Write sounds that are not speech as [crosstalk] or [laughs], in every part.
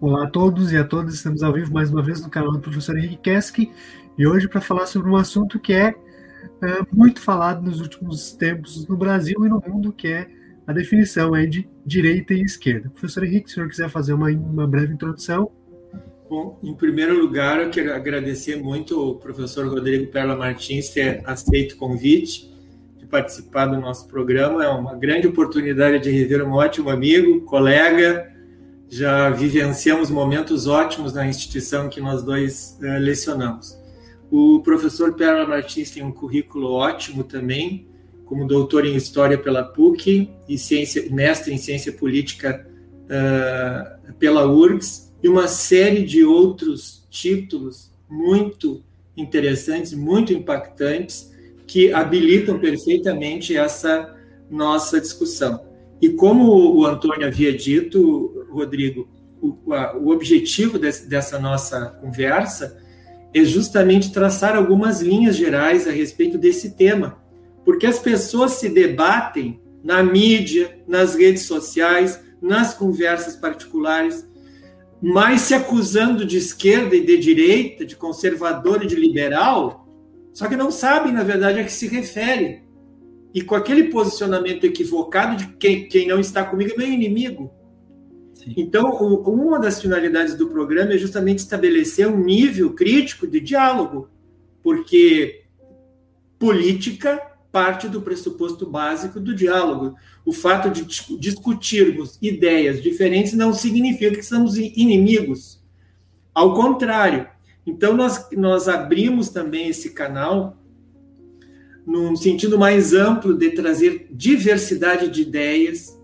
Olá a todos e a todas, estamos ao vivo mais uma vez no canal do professor Henrique Keski e hoje para falar sobre um assunto que é, é, muito falado nos últimos tempos no Brasil e no mundo, que é a definição é de direita e esquerda. Professor Henrique, se o senhor quiser fazer uma, uma breve introdução. Bom, em primeiro lugar, eu quero agradecer muito ao professor Rodrigo Perla Martins ter aceito o convite de participar do nosso programa. É uma grande oportunidade de rever um ótimo amigo, colega, já vivenciamos momentos ótimos na instituição que nós dois uh, lecionamos. O professor Perla Martins tem um currículo ótimo também, como doutor em História pela PUC e ciência, mestre em Ciência Política uh, pela URGS, e uma série de outros títulos muito interessantes, muito impactantes, que habilitam perfeitamente essa nossa discussão. E como o Antônio havia dito, Rodrigo, o, a, o objetivo desse, dessa nossa conversa é justamente traçar algumas linhas gerais a respeito desse tema, porque as pessoas se debatem na mídia, nas redes sociais, nas conversas particulares, mas se acusando de esquerda e de direita, de conservador e de liberal, só que não sabem, na verdade, a que se refere e com aquele posicionamento equivocado de quem, quem não está comigo é meu inimigo. Então, uma das finalidades do programa é justamente estabelecer um nível crítico de diálogo, porque política parte do pressuposto básico do diálogo. O fato de discutirmos ideias diferentes não significa que somos inimigos. Ao contrário. Então, nós, nós abrimos também esse canal num sentido mais amplo de trazer diversidade de ideias,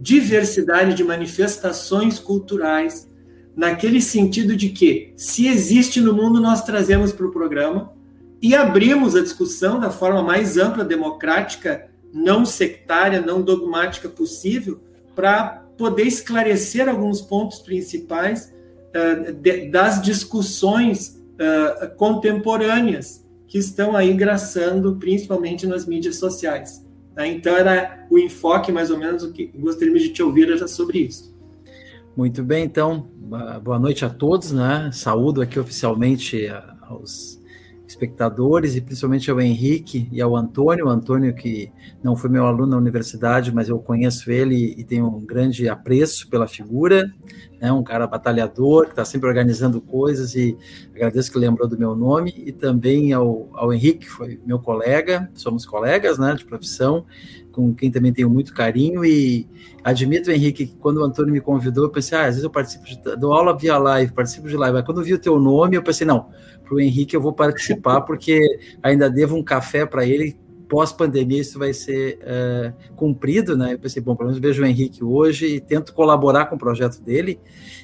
diversidade de manifestações culturais, naquele sentido de que, se existe no mundo, nós trazemos para o programa e abrimos a discussão da forma mais ampla, democrática, não sectária, não dogmática possível, para poder esclarecer alguns pontos principais uh, de, das discussões uh, contemporâneas que estão aí engraçando, principalmente nas mídias sociais. Tá? Então, era o enfoque, mais ou menos, o que gostaríamos de te ouvir era sobre isso. Muito bem, então, boa noite a todos, né? Saúdo aqui oficialmente aos espectadores e principalmente ao Henrique e ao Antônio. O Antônio, que não foi meu aluno na universidade, mas eu conheço ele e tenho um grande apreço pela figura, né? um cara batalhador, que está sempre organizando coisas e agradeço que lembrou do meu nome. E também ao, ao Henrique, que foi meu colega, somos colegas né, de profissão, com quem também tenho muito carinho e admito, Henrique, que quando o Antônio me convidou, eu pensei, ah, às vezes eu participo de, dou aula via live, participo de live, mas quando vi o teu nome, eu pensei, não, para o Henrique eu vou participar, porque ainda devo um café para ele. Pós-pandemia, isso vai ser uh, cumprido, né? Eu pensei, bom, pelo menos vejo o Henrique hoje e tento colaborar com o projeto dele.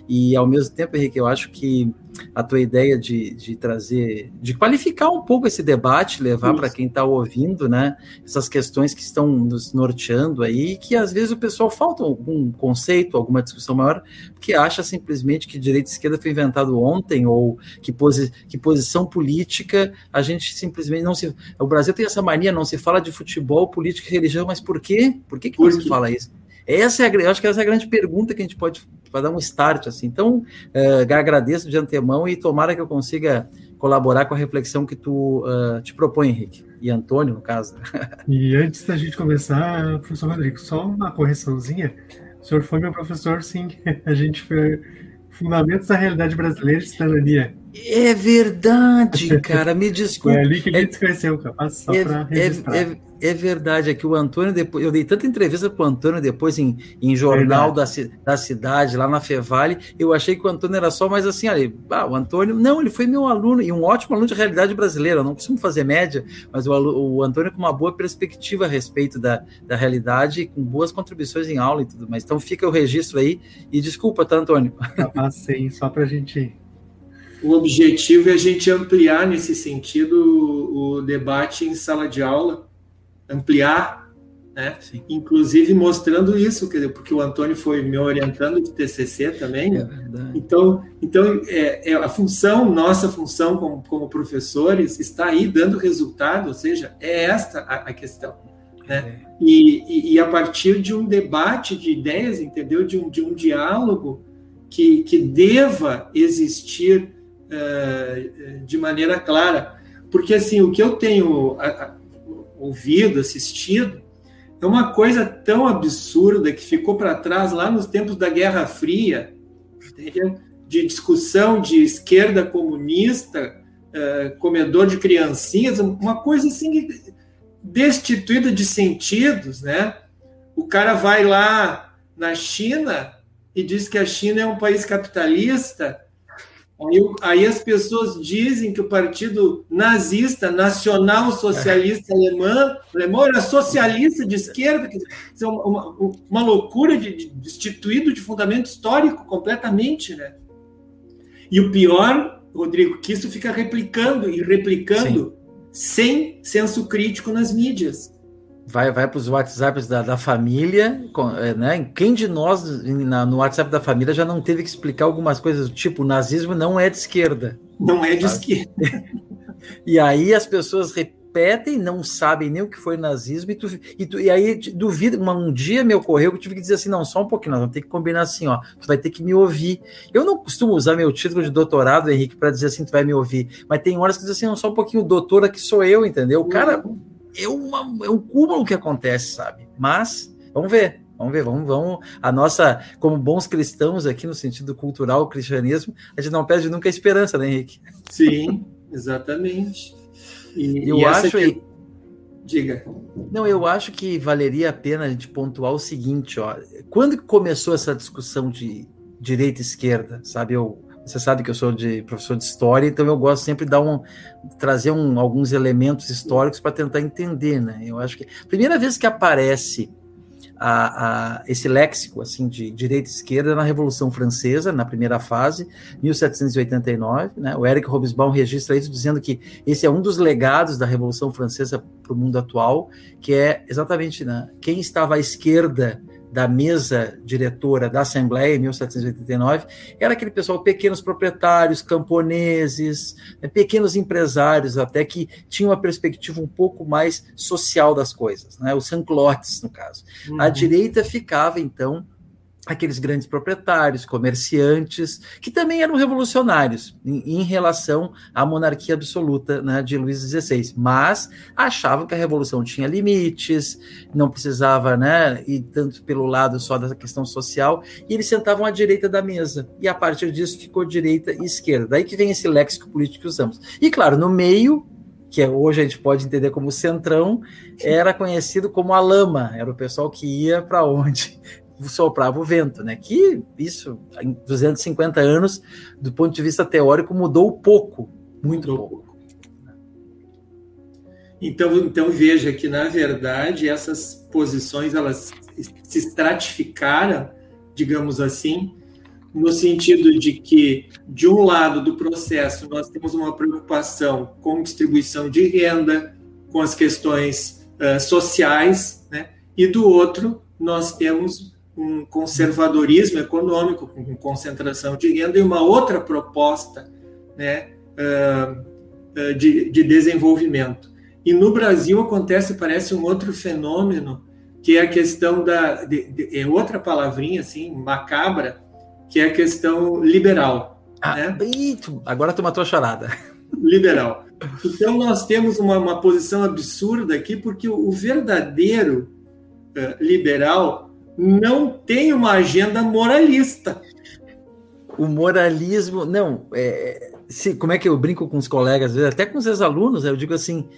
E ao mesmo tempo, Henrique, eu acho que a tua ideia de, de trazer, de qualificar um pouco esse debate, levar para quem está ouvindo, né, essas questões que estão nos norteando aí, que às vezes o pessoal falta algum conceito, alguma discussão maior, porque acha simplesmente que direita e esquerda foi inventado ontem, ou que, posi que posição política a gente simplesmente não se. O Brasil tem essa mania, não se fala de futebol, política e religião, mas por quê? Por que, que não se fala isso? Essa é a, acho que essa é a grande pergunta que a gente pode para dar um start assim. Então, uh, agradeço de antemão e tomara que eu consiga colaborar com a reflexão que tu uh, te propõe, Henrique. E Antônio, no caso. [laughs] E antes da gente começar, professor Rodrigo, só uma correçãozinha. O senhor foi meu professor, sim. [laughs] A gente foi Fundamentos da Realidade Brasileira de Cidadania. É verdade, [laughs] cara, me desculpe. É ali que a gente é, se conheceu, capaz, só é, para é, registrar. É, é, verdade, é que o Antônio, depois, eu dei tanta entrevista para o Antônio depois em, em jornal da, da cidade, lá na Fevale, eu achei que o Antônio era só mais assim, ali, ah, o Antônio, não, ele foi meu aluno, e um ótimo aluno de realidade brasileira, eu não costumo fazer média, mas o, o Antônio com uma boa perspectiva a respeito da, da realidade, com boas contribuições em aula e tudo mais. Então fica o registro aí, e desculpa, tá, Antônio? Capaz, sim, só para a gente o objetivo é a gente ampliar nesse sentido o, debate em sala de aula, ampliar, né? Sim. Inclusive mostrando isso, quer dizer, porque o Antônio foi me orientando de TCC também. É então, então é, é, a função, nossa função como, como professores, está aí dando resultado, ou seja, é esta a, a questão. Né? É. E, e, e, a partir de um debate de ideias, entendeu? De um, de um diálogo, que, que deva existir uh, de maneira clara. Porque, assim, o que eu tenho a, a, ouvido, assistido, é uma coisa tão absurda que ficou para trás lá nos tempos da Guerra Fria, de discussão de esquerda comunista, uh, comedor de criancinhas, uma coisa assim destituída de sentidos, né? O cara vai lá na China e diz que a China é um país capitalista. Aí, aí as pessoas dizem que o partido nazista, nacional socialista alemão, alemão era socialista de esquerda, quer dizer, uma, uma, uma loucura de, de, destituído de fundamento histórico completamente, né? E o pior, Rodrigo, que isso fica replicando e replicando Sim. sem senso crítico nas mídias vai, vai para os WhatsApps da, da família, é, né? Quem de nós na, no WhatsApp da família já não teve que explicar algumas coisas do tipo, o nazismo não é de esquerda. Não é de sabe? esquerda. [laughs] e aí as pessoas repetem, não sabem nem o que foi nazismo, e, tu, e, tu, e aí duvida. Um dia me ocorreu que eu tive que dizer assim: não, só um pouquinho, nós vamos ter que combinar assim, ó, tu vai ter que me ouvir. Eu não costumo usar meu título de doutorado, Henrique, para dizer assim, tu vai me ouvir, mas tem horas que diz assim, não, só um pouquinho, doutora que sou eu, entendeu? O cara. Uhum é, uma, é um cúmulo que acontece, sabe? Mas vamos ver. Vamos ver, vamos, vamos. A nossa, como bons cristãos aqui no sentido cultural, cristianismo, a gente não perde nunca a esperança, né, Henrique? Sim, exatamente. E, eu e acho que... Diga. Não, eu acho que valeria a pena a gente pontuar o seguinte, ó. Quando começou essa discussão de direita e esquerda, sabe? Eu você sabe que eu sou de professor de história, então eu gosto sempre de dar um, trazer um, alguns elementos históricos para tentar entender, né? Eu acho que primeira vez que aparece a, a, esse léxico assim de direita e esquerda na Revolução Francesa, na primeira fase, 1789. Né? O Eric Hobsbawm registra isso dizendo que esse é um dos legados da Revolução Francesa para o mundo atual, que é exatamente né, quem estava à esquerda da mesa diretora da Assembleia, em 1789, era aquele pessoal, pequenos proprietários, camponeses, né, pequenos empresários, até que tinham uma perspectiva um pouco mais social das coisas, né? os sanclotes, no caso. Uhum. A direita ficava, então, aqueles grandes proprietários, comerciantes, que também eram revolucionários em, em relação à monarquia absoluta né, de Luís XVI, mas achavam que a revolução tinha limites, não precisava né, ir tanto pelo lado só da questão social, e eles sentavam à direita da mesa, e a partir disso ficou direita e esquerda. Daí que vem esse léxico político que usamos. E claro, no meio que hoje a gente pode entender como centrão, era conhecido como a lama, era o pessoal que ia para onde soprava o vento, né? Que isso, em 250 anos, do ponto de vista teórico, mudou pouco, muito mudou. pouco. Então, então veja que na verdade essas posições elas se estratificaram, digamos assim, no sentido de que de um lado do processo nós temos uma preocupação com distribuição de renda, com as questões uh, sociais, né? E do outro nós temos um conservadorismo econômico, com concentração de renda, e uma outra proposta né, de, de desenvolvimento. E no Brasil acontece, parece um outro fenômeno, que é a questão da. De, de, é outra palavrinha, assim, macabra, que é a questão liberal. Ah, né? agora tu matou a charada. Liberal. Então, nós temos uma, uma posição absurda aqui, porque o, o verdadeiro uh, liberal não tem uma agenda moralista. O moralismo, não, é, se, como é que eu brinco com os colegas, até com os ex-alunos, eu digo assim,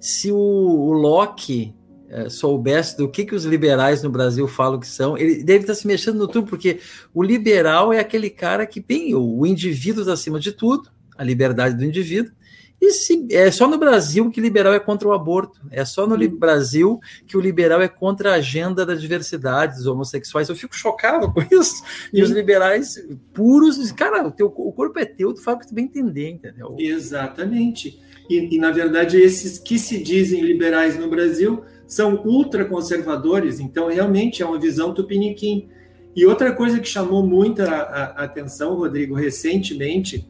se o, o Locke é, soubesse do que, que os liberais no Brasil falam que são, ele deve estar se mexendo no tudo, porque o liberal é aquele cara que, bem, o indivíduo está acima de tudo, a liberdade do indivíduo, e se, é só no Brasil que liberal é contra o aborto. É só no uhum. Brasil que o liberal é contra a agenda da diversidade dos homossexuais. Eu fico chocado [laughs] com isso. E os liberais puros, cara, o, teu, o corpo é teu, tu fala o que tu bem entender, entendeu? Exatamente. E, e, na verdade, esses que se dizem liberais no Brasil são ultraconservadores, então realmente é uma visão tupiniquim. E outra coisa que chamou muita atenção, Rodrigo, recentemente,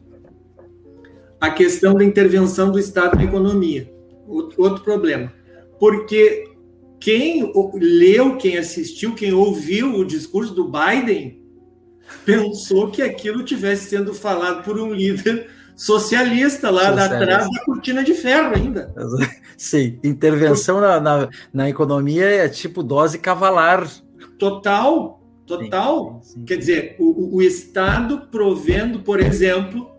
a questão da intervenção do Estado na economia. Outro problema. Porque quem leu, quem assistiu, quem ouviu o discurso do Biden pensou que aquilo tivesse sendo falado por um líder socialista lá socialista. atrás da cortina de ferro ainda. [laughs] Sim, intervenção na, na, na, economia é tipo dose cavalar. Total, total. Sim, sim, sim. Quer dizer, o, o Estado provendo, por exemplo,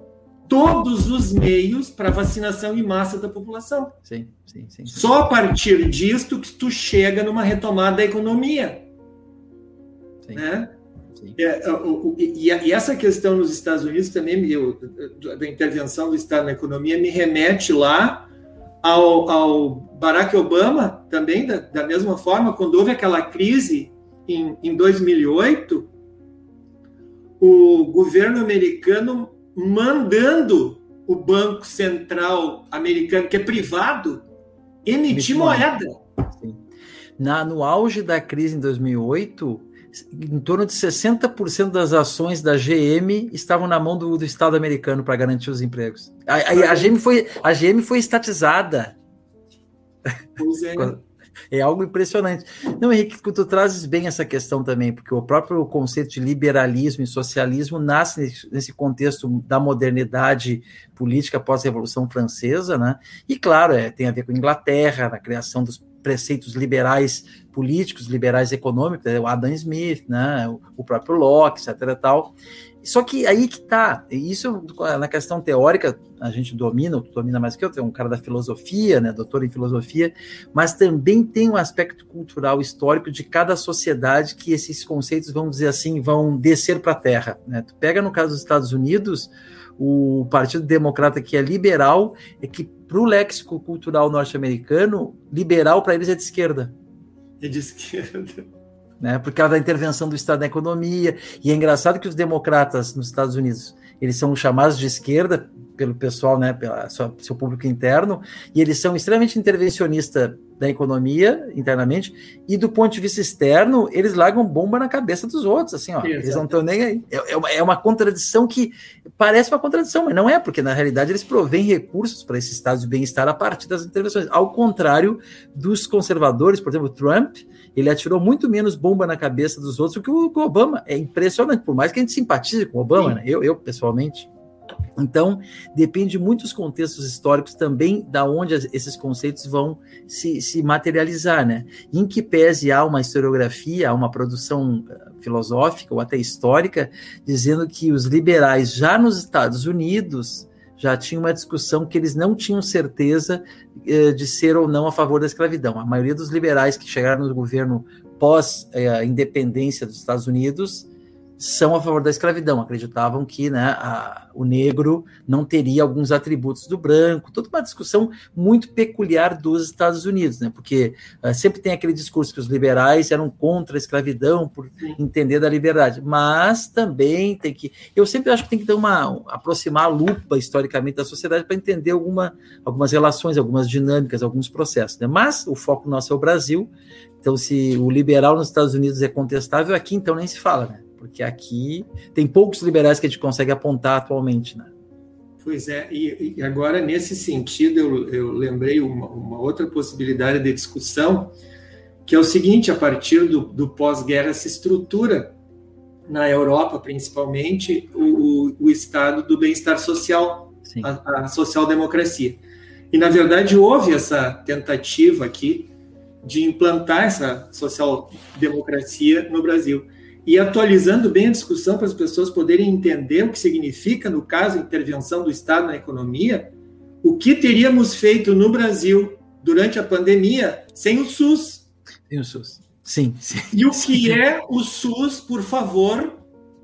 todos os meios para vacinação em massa da população. Sim, sim, sim. Só a partir disto que tu chega numa retomada da economia. Sim. Né? É, e, essa questão nos Estados Unidos também, da intervenção do Estado na economia, me remete lá ao, ao Barack Obama, também, da, da, mesma forma, quando houve aquela crise em, em 2008, o governo americano mandando o Banco Central americano, que é privado, emitir moeda. Na, no auge da crise em 2008, em torno de 60% das ações da GM estavam na mão do, do Estado americano para garantir os empregos. A, a, a, GM foi, a GM foi estatizada. Pois é. [laughs] É algo impressionante. Não, Henrique, tu trazes bem essa questão também, porque o próprio conceito de liberalismo e socialismo nasce nesse contexto da modernidade política pós-revolução francesa, né? E claro, é, tem a ver com a Inglaterra, na criação dos preceitos liberais políticos, liberais econômicos, né, o Adam Smith, né, o próprio Locke, etc. Tal. Só que aí que tá, isso na questão teórica a gente domina, tu domina mais que eu, tem um cara da filosofia, né, doutor em filosofia, mas também tem um aspecto cultural histórico de cada sociedade que esses conceitos, vamos dizer assim, vão descer para a terra. Né? Tu pega no caso dos Estados Unidos, o Partido Democrata que é liberal, é que para o léxico cultural norte-americano, liberal para eles é de esquerda. É de esquerda. Né, por causa da intervenção do Estado na economia. E é engraçado que os democratas nos Estados Unidos, eles são chamados de esquerda pelo pessoal, né, pelo seu público interno, e eles são extremamente intervencionistas da economia internamente, e do ponto de vista externo, eles largam bomba na cabeça dos outros, assim, ó, eles não estão nem aí. É, é, uma, é uma contradição que parece uma contradição, mas não é, porque na realidade eles provêm recursos para esse estado de bem-estar a partir das intervenções, ao contrário dos conservadores, por exemplo, Trump, ele atirou muito menos bomba na cabeça dos outros do que o, o Obama. É impressionante, por mais que a gente simpatize com o Obama, né? eu, eu pessoalmente. Então, depende muito dos contextos históricos também da onde esses conceitos vão se, se materializar, né? Em que pese há uma historiografia, há uma produção eh, filosófica ou até histórica, dizendo que os liberais já nos Estados Unidos já tinham uma discussão que eles não tinham certeza eh, de ser ou não a favor da escravidão. A maioria dos liberais que chegaram no governo pós-independência eh, dos Estados Unidos são a favor da escravidão, acreditavam que né, a, o negro não teria alguns atributos do branco, toda uma discussão muito peculiar dos Estados Unidos, né, porque uh, sempre tem aquele discurso que os liberais eram contra a escravidão por Sim. entender da liberdade, mas também tem que, eu sempre acho que tem que ter uma, aproximar a lupa historicamente da sociedade para entender alguma, algumas relações, algumas dinâmicas, alguns processos, né, mas o foco nosso é o Brasil, então se o liberal nos Estados Unidos é contestável, aqui então nem se fala, né, porque aqui tem poucos liberais que a gente consegue apontar atualmente, né? Pois é, e, e agora nesse sentido eu, eu lembrei uma, uma, outra possibilidade de discussão, que é o seguinte: a partir do, do pós-guerra se estrutura na Europa, principalmente, o, o estado do bem-estar social, a, a social-democracia. E na verdade houve essa tentativa aqui de implantar essa social-democracia no Brasil e atualizando bem a discussão para as pessoas poderem entender o que significa, no caso, a intervenção do Estado na economia, o que teríamos feito no Brasil durante a pandemia sem o SUS. Sem o SUS. Sim, sim. E o que é o SUS, por favor,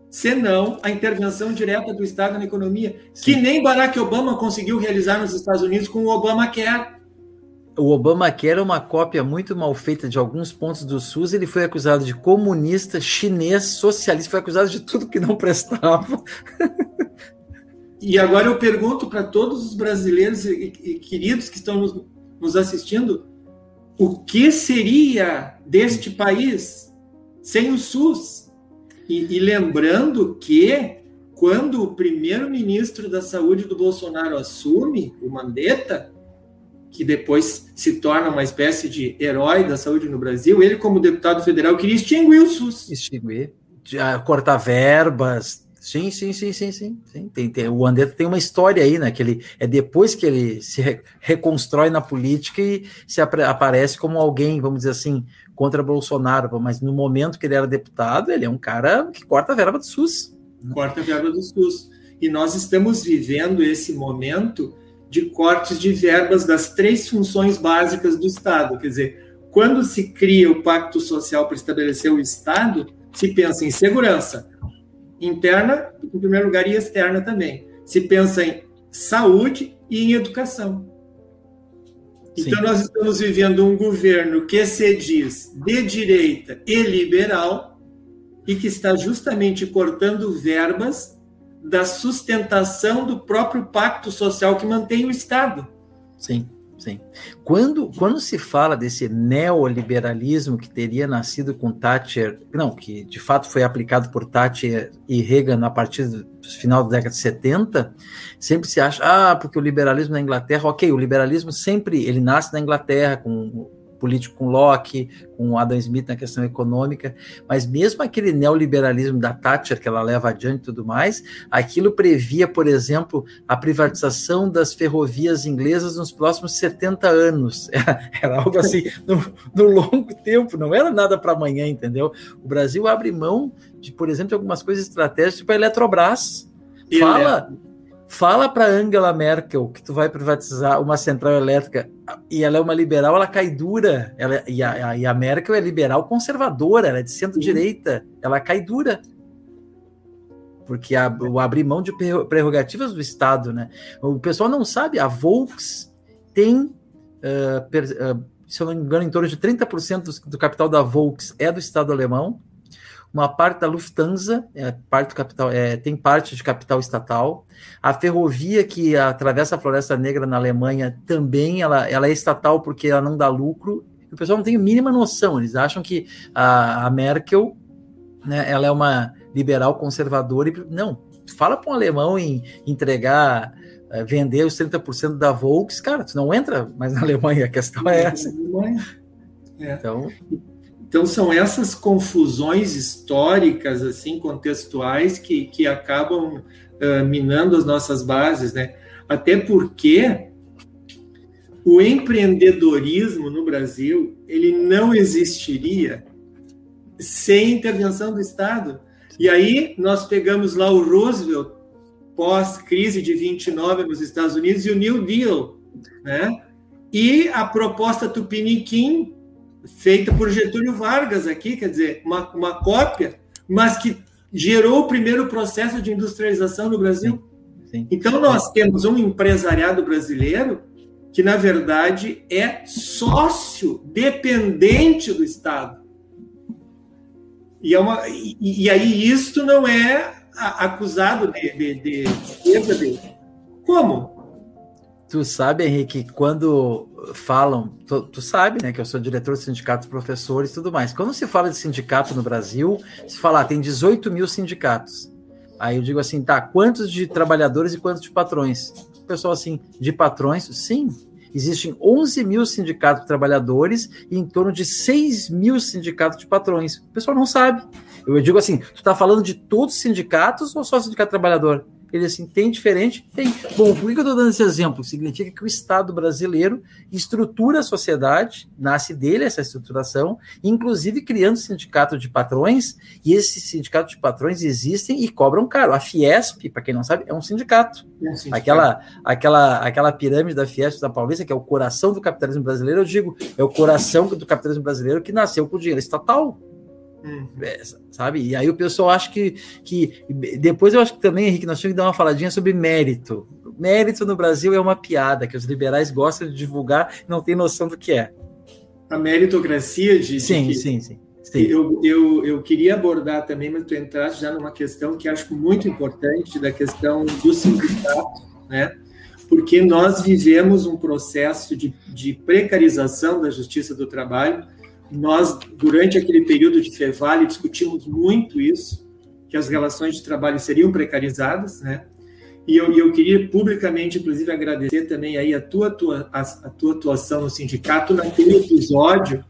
senão a intervenção direta do Estado na economia, sim. que nem Barack Obama conseguiu realizar nos Estados Unidos com o Obamacare o Obamacare é uma cópia muito mal feita de alguns pontos do SUS. Ele foi acusado de comunista, chinês, socialista, foi acusado de tudo que não prestava. E agora eu pergunto para todos os brasileiros e, e, queridos que estão nos, nos assistindo: o que seria deste país sem o SUS? E, e lembrando que quando o primeiro-ministro da Saúde do Bolsonaro assume, o Mandetta, que depois se torna uma espécie de herói da saúde no Brasil, ele, como deputado federal, queria extinguir o SUS. Extinguir. cortar verbas, Sim, sim, sim, sim, sim. sim. Tem, tem, o André tem uma história aí, né? Que ele é depois que ele se re, reconstrói na política e se ap aparece como alguém, vamos dizer assim, contra Bolsonaro. Mas no momento que ele era deputado, ele é um cara que corta a verba do SUS. Corta a verba do SUS. E nós estamos vivendo esse momento de cortes de verbas das três funções básicas do Estado. Quer dizer, quando se cria o pacto social para estabelecer o Estado, se pensa em segurança, interna, em primeiro lugar, e externa também. Se pensa em saúde e em educação. Sim. Então, nós estamos vivendo um governo que se diz de direita e liberal e que está justamente cortando verbas da sustentação do próprio pacto social que mantém o Estado. Sim. Sim. Quando, quando se fala desse neoliberalismo que teria nascido com Thatcher, não, que de fato foi aplicado por Thatcher e Reagan a partir do final da década de 70, sempre se acha, ah, porque o liberalismo na Inglaterra, ok, o liberalismo sempre, ele nasce na Inglaterra com político com Locke, com Adam Smith na questão econômica, mas mesmo aquele neoliberalismo da Thatcher que ela leva adiante e tudo mais, aquilo previa, por exemplo, a privatização das ferrovias inglesas nos próximos 70 anos. Era, [laughs] era algo assim, no, no, longo tempo, não era nada para amanhã, entendeu? O Brasil abre mão de, por exemplo, de algumas coisas estratégicas, tipo a Eletrobras. Fala, Fala para Angela Merkel que tu vai privatizar uma central elétrica e ela é uma liberal, ela cai dura. Ela, e, a, e a Merkel é liberal conservadora, ela é de centro-direita, ela cai dura. Porque a, o abrir mão de prerrogativas do Estado, né? O pessoal não sabe, a Volks tem, uh, per, uh, se eu não me engano, em torno de 30% do, do capital da Volks é do Estado alemão uma parte da Lufthansa, é, parte do capital, é, tem parte de capital estatal. A ferrovia que atravessa a Floresta Negra na Alemanha também ela, ela é estatal porque ela não dá lucro. O pessoal não tem a mínima noção, eles acham que a, a Merkel né, ela é uma liberal conservadora. E, não, fala para um alemão em entregar é, vender os 30% da Volks, cara, tu não entra mais na Alemanha, a questão é essa. É. Então, então são essas confusões históricas, assim, contextuais que, que acabam uh, minando as nossas bases, né? Até porque o empreendedorismo no Brasil ele não existiria sem intervenção do Estado. E aí nós pegamos lá o Roosevelt pós-crise de 29 nos Estados Unidos e o New Deal, né? E a proposta Tupiniquim feita por Getúlio Vargas aqui, quer dizer, uma, uma cópia, mas que gerou o primeiro processo de industrialização no Brasil. Sim, sim. Então, nós temos um empresariado brasileiro que, na verdade, é sócio dependente do Estado. E, é uma, e, e aí isto não é acusado de, de, de, de Como? Tu sabe, Henrique, quando falam, tu, tu, sabe, né, que eu sou diretor de sindicatos, professores e tudo mais. Quando se fala de sindicato no Brasil, se fala, ah, tem 18 mil sindicatos. Aí eu digo assim, tá, quantos de trabalhadores e quantos de patrões? O pessoal assim, de patrões, sim, existem 11 mil sindicatos de trabalhadores e em torno de 6 mil sindicatos de patrões. O pessoal não sabe. Eu digo assim, tu tá falando de todos os sindicatos ou só sindicato trabalhador? Ele assim, tem diferente? Tem. Bom, por que eu estou dando esse exemplo? Significa que o Estado brasileiro estrutura a sociedade, nasce dele essa estruturação, inclusive criando sindicato de patrões, e esses sindicatos de patrões existem e cobram caro. A Fiesp, para quem não sabe, é um sindicato. É um sindicato. Aquela, aquela, aquela pirâmide da Fiesp da Paulista, que é o coração do capitalismo brasileiro, eu digo, é o coração do capitalismo brasileiro que nasceu com dinheiro estatal. Uhum. É, sabe? E aí o pessoal acha que, que. Depois eu acho que também, Henrique, nós tínhamos que dar uma faladinha sobre mérito. Mérito no Brasil é uma piada que os liberais gostam de divulgar e não tem noção do que é. A meritocracia de. Sim, de sim, sim. sim. Eu, eu, eu queria abordar também, mas tu entraste já numa questão que acho muito importante, da questão do sindicato, né? Porque nós vivemos um processo de, de precarização da justiça do trabalho nós, durante aquele período de Fevale, discutimos muito isso, que as relações de trabalho seriam precarizadas, né? E eu, eu queria publicamente, inclusive, agradecer também aí a tua, tua, a, a tua atuação no sindicato naquele episódio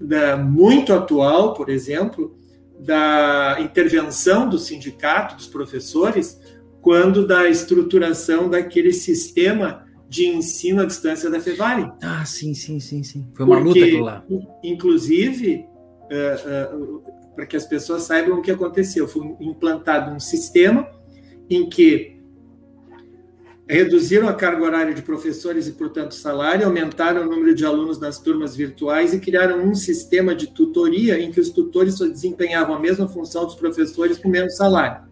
da, muito atual, por exemplo, da intervenção do sindicato, dos professores, quando da estruturação daquele sistema de ensino à distância da Fevale. Ah, sim, sim, sim, sim. Foi uma Porque, luta lá. Inclusive, uh, uh, para que as pessoas saibam o que aconteceu, foi implantado um sistema em que reduziram a carga horária de professores e, portanto, salário, aumentaram o número de alunos nas turmas virtuais e criaram um sistema de tutoria em que os tutores só desempenhavam a mesma função dos professores com menos salário.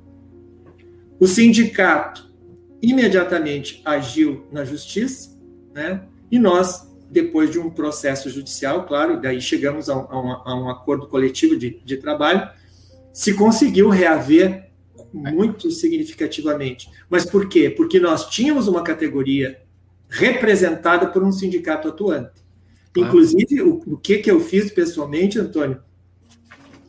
O sindicato imediatamente agiu na justiça, né? E nós, depois de um processo judicial, claro, daí chegamos a um, a um acordo coletivo de, de trabalho, se conseguiu reaver muito significativamente. Mas por quê? Porque nós tínhamos uma categoria representada por um sindicato atuante. Inclusive, o, o que, que eu fiz pessoalmente, Antônio?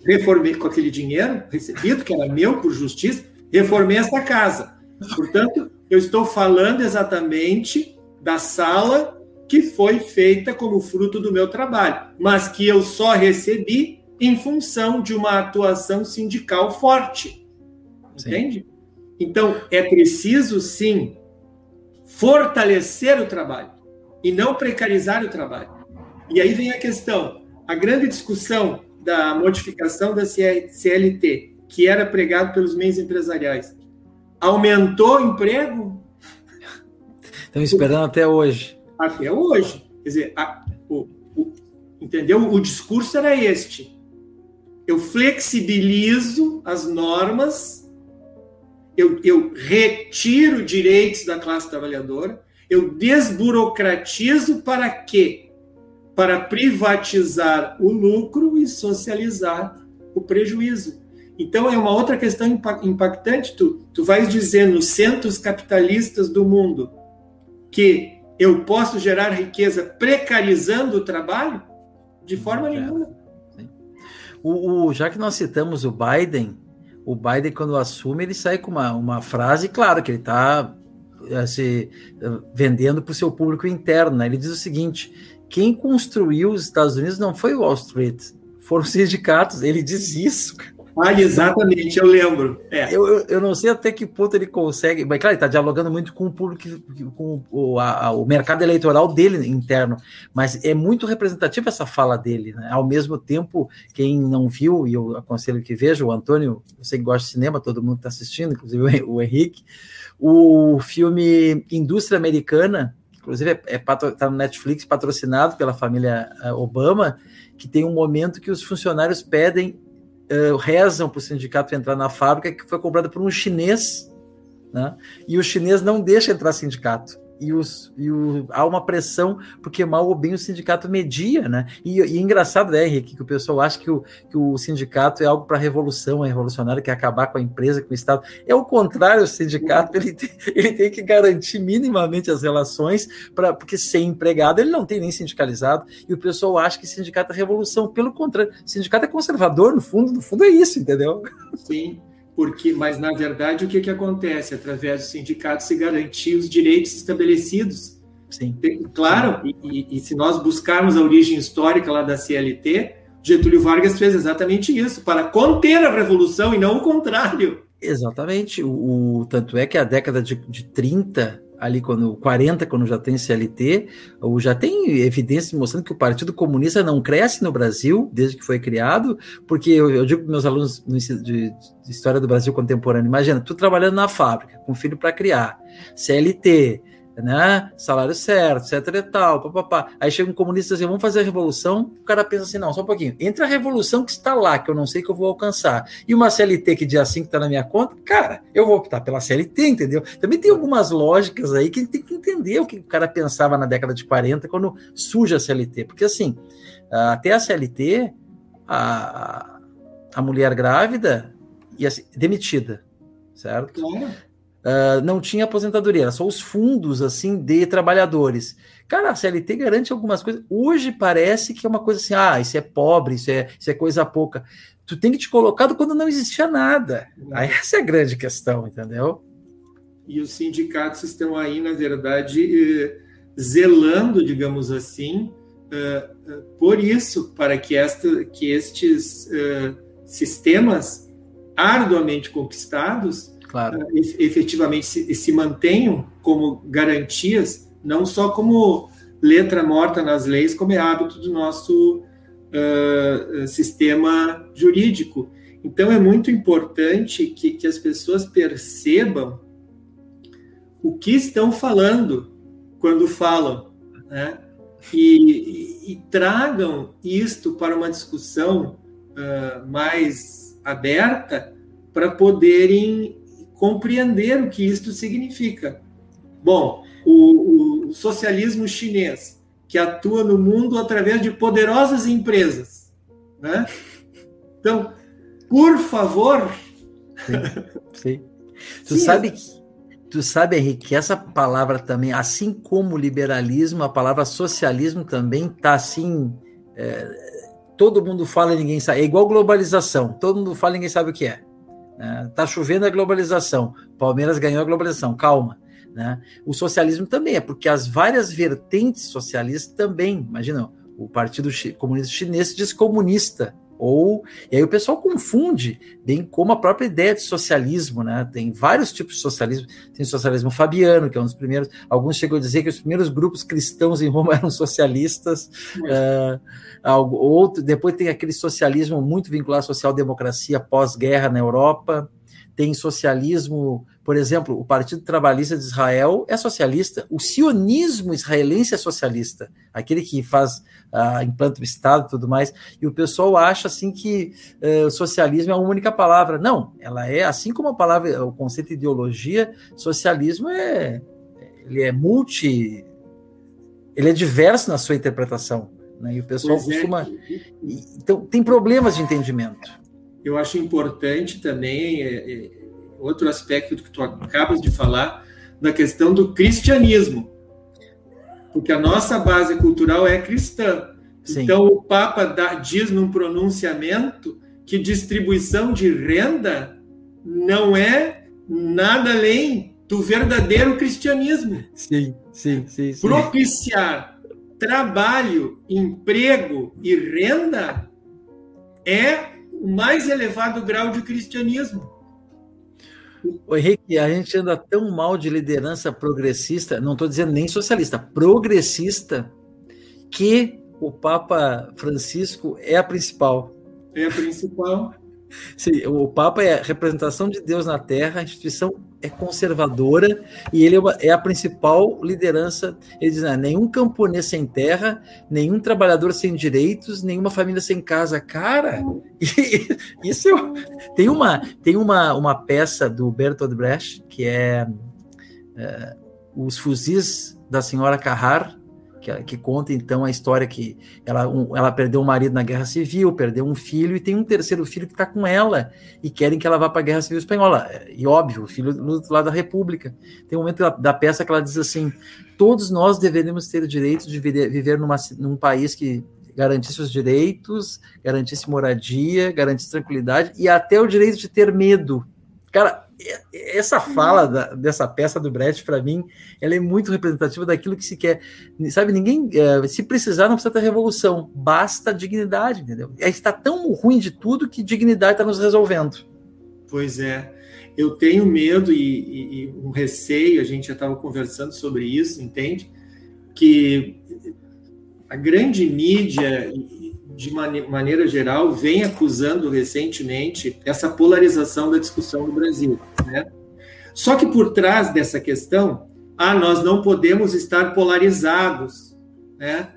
Reformei com aquele dinheiro recebido, que era meu por justiça, reformei essa casa. Portanto, eu estou falando exatamente da sala que foi feita como fruto do meu trabalho, mas que eu só recebi em função de uma atuação sindical forte. Entende? Então, é preciso, sim, fortalecer o trabalho e não precarizar o trabalho. E aí vem a questão, a grande discussão da modificação da CLT, que era pregado pelos meios empresariais. Aumentou o emprego? Estão esperando até hoje. Até hoje. Quer dizer, a, o, o, entendeu? O discurso era este. Eu flexibilizo as normas eu, eu retiro direitos da classe trabalhadora, eu desburocratizo para quê? Para privatizar o lucro e socializar o prejuízo. Então é uma outra questão impactante. Tu, tu vais dizer nos centros capitalistas do mundo que eu posso gerar riqueza precarizando o trabalho? De forma nenhuma. O, o, já que nós citamos o Biden, o Biden, quando assume, ele sai com uma, uma frase, claro, que ele está assim, vendendo para o seu público interno. Né? Ele diz o seguinte: quem construiu os Estados Unidos não foi Wall Street, foram os sindicatos. Ele diz isso. Ah, exatamente, eu lembro. É. Eu, eu, eu, não sei até que ponto ele consegue, mas claro, ele está dialogando muito com o público, com o, a, o mercado eleitoral dele interno, mas é muito representativa essa fala dele. Né? Ao mesmo tempo, quem não viu, e eu aconselho que veja, o Antônio, você que gosta de cinema, todo mundo está assistindo, inclusive o Henrique, o filme Indústria Americana, inclusive está é, é tá no Netflix, patrocinado pela família eh, Obama, que tem um momento que os funcionários pedem uh, rezam para o sindicato entrar na fábrica que foi comprada por um chinês, né? e o chinês não deixa entrar sindicato e, os, e o, há uma pressão, porque mal ou bem o sindicato media, né? E, e é engraçado, né, Henrique, que o pessoal acha que o, que o sindicato é algo para revolução, é revolucionário, que é acabar com a empresa, com o Estado. É o contrário, o sindicato ele tem, ele tem que garantir minimamente as relações, pra, porque sem empregado ele não tem nem sindicalizado, e o pessoal acha que sindicato é revolução. Pelo contrário, sindicato é conservador, no fundo, no fundo é isso, entendeu? Sim porque, mas na verdade o que, que acontece? Através do sindicato se garantir os direitos estabelecidos. Sim. Claro. E, e, se nós buscarmos a origem histórica lá da CLT, Getúlio Vargas fez exatamente isso, para conter a revolução e não o contrário. Exatamente. O, o tanto é que a década de, de 30 ali quando 40, quando já tem CLT, ou já tem evidências mostrando que o Partido Comunista não cresce no Brasil desde que foi criado, porque eu, eu digo para meus alunos de, História do Brasil Contemporâneo, imagina, tu trabalhando na fábrica, com filho para criar, CLT, né? Salário certo, etc e tal, papapá. Aí chega um comunista e assim, vamos fazer a revolução. O cara pensa assim, não, só um pouquinho. Entre a revolução que está lá, que eu não sei que eu vou alcançar, e uma CLT que dia 5 está na minha conta, cara, eu vou optar pela CLT, entendeu? Também tem algumas lógicas aí que tem que entender o que o cara pensava na década de 40 quando surge a CLT. Porque assim, até a CLT, a, a mulher grávida ia ser demitida, certo? Claro. Uh, não tinha aposentadoria, era só os fundos assim de trabalhadores. Cara, a CLT garante algumas coisas. Hoje parece que é uma coisa assim, ah, isso é pobre, isso é, isso é coisa pouca. Tu tem que te colocar quando não existia nada. Aí essa é a grande questão, entendeu? E os sindicatos estão aí, na verdade, eh, zelando, digamos assim, eh, eh, por isso, para que, esta, que estes sistemas arduamente conquistados claro. uh, efetivamente se, se mantenham como garantias, não só como letra morta nas leis, como é hábito do nosso uh, sistema jurídico. Então, é muito importante que, que as pessoas percebam o que estão falando quando falam, né? E, e, e tragam isto para uma discussão uh, mais aberta para poderem compreender o que isto significa. Bom, o, o, socialismo chinês, que atua no mundo através de poderosas empresas. Né? Então, por favor. Sim. sim. Tu sim, sabe que. Tu sabe, Henrique, que essa palavra também, assim como liberalismo, a palavra socialismo também está assim. É, todo mundo fala e ninguém sabe. É igual globalização. Todo mundo fala e ninguém sabe o que é. Né? Tá chovendo a globalização. Palmeiras ganhou a globalização. Calma. Né? O socialismo também é, porque as várias vertentes socialistas também, imagina, o Partido Comunista Chinês diz comunista, ou e aí o pessoal confunde, bem como a própria ideia de socialismo, né? Tem vários tipos de socialismo. Tem o socialismo fabiano, que é um dos primeiros. Alguns chegam a dizer que os primeiros grupos cristãos em Roma [laughs] eram socialistas. Uh, outro, depois tem aquele socialismo muito vinculado à social-democracia pós-guerra na Europa tem socialismo, por exemplo, o Partido Trabalhista de Israel é socialista, o sionismo israelense é socialista, aquele que faz uh, implanta o Estado e tudo mais, e o pessoal acha assim que uh, socialismo é a única palavra. Não, ela é, assim como a palavra, o conceito de ideologia, socialismo é, ele é multi, ele é diverso na sua interpretação, né? e o pessoal pois é. costuma... É. Então, tem problemas de entendimento eu acho importante também é, outro aspecto que tu acabas de falar da questão do cristianismo, porque a nossa base cultural é cristã. Sim. Então o Papa dá, diz num pronunciamento que distribuição de renda não é nada além do verdadeiro cristianismo. Sim, sim, sim. sim. Propiciar trabalho, emprego e renda é o mais elevado grau de cristianismo. Henrique, a gente anda tão mal de liderança progressista, não estou dizendo nem socialista, progressista, que o Papa Francisco é a principal. É a principal. Sim, o Papa é a representação de Deus na Terra, a instituição é conservadora e ele é, é a principal liderança. Ele diz: ah, nenhum camponês sem terra, nenhum trabalhador sem direitos, nenhuma família sem casa. Cara, [laughs] isso tem uma tem uma, uma peça do Bertolt Brecht que é, é os fuzis da senhora Carrar que, que, conta então a história que ela, um, ela perdeu um marido na guerra civil, perdeu um filho e tem um terceiro filho que está com ela e querem que ela vá para a guerra civil espanhola. E óbvio, o filho do lado da República. Tem um momento da, da peça que ela diz assim: todos nós deveríamos ter o direito de viver, viver numa, num país que garantisse os direitos, garantisse moradia, garantisse tranquilidade e até o direito de ter medo. Cara, essa fala da, dessa peça do Brecht, para mim, ela é muito representativa daquilo que se quer. Sabe, ninguém, é, se precisar, não precisa ter revolução, basta dignidade, entendeu? Gente está tão ruim de tudo que dignidade está nos resolvendo. Pois é. Eu tenho medo e, e, e um receio, a gente já estava conversando sobre isso, entende? Que a grande mídia de maneira geral, vem acusando recentemente essa polarização da discussão no Brasil. Né? Só que por trás dessa questão, ah, nós não podemos estar polarizados. Né?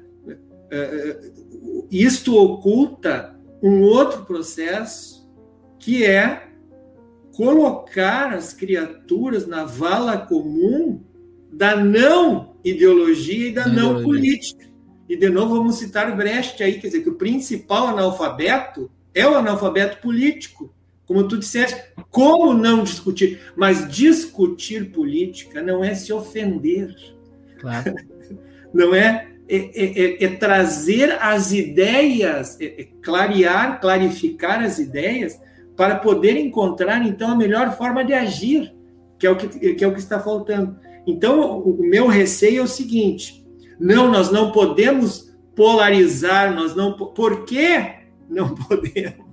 É, é, isto oculta um outro processo que é colocar as criaturas na vala comum da não ideologia e da ideologia. não política. E de novo vamos citar Brecht aí, quer dizer, que o principal analfabeto é o analfabeto político. Como tu disseste, como não discutir? Mas discutir política não é se ofender. Claro. [laughs] Não é, é, é, é, é trazer as ideias, é, é, clarear, clarificar as ideias para poder encontrar, então, a melhor forma de agir, que é o que, que, é o que está faltando. Então, o meu receio é o seguinte: não, nós não podemos polarizar, nós não. Por que não [laughs] podemos?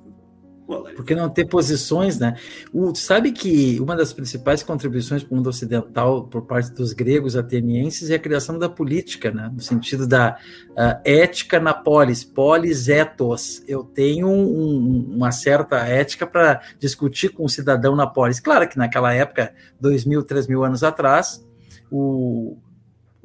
Porque não ter posições, né? O, sabe que uma das principais contribuições para o mundo ocidental por parte dos gregos atenienses é a criação da política, né? No sentido da uh, ética na polis, polis ethos. Eu tenho um, uma certa ética para discutir com o cidadão na polis. Claro que naquela época, dois mil, três mil anos atrás, o,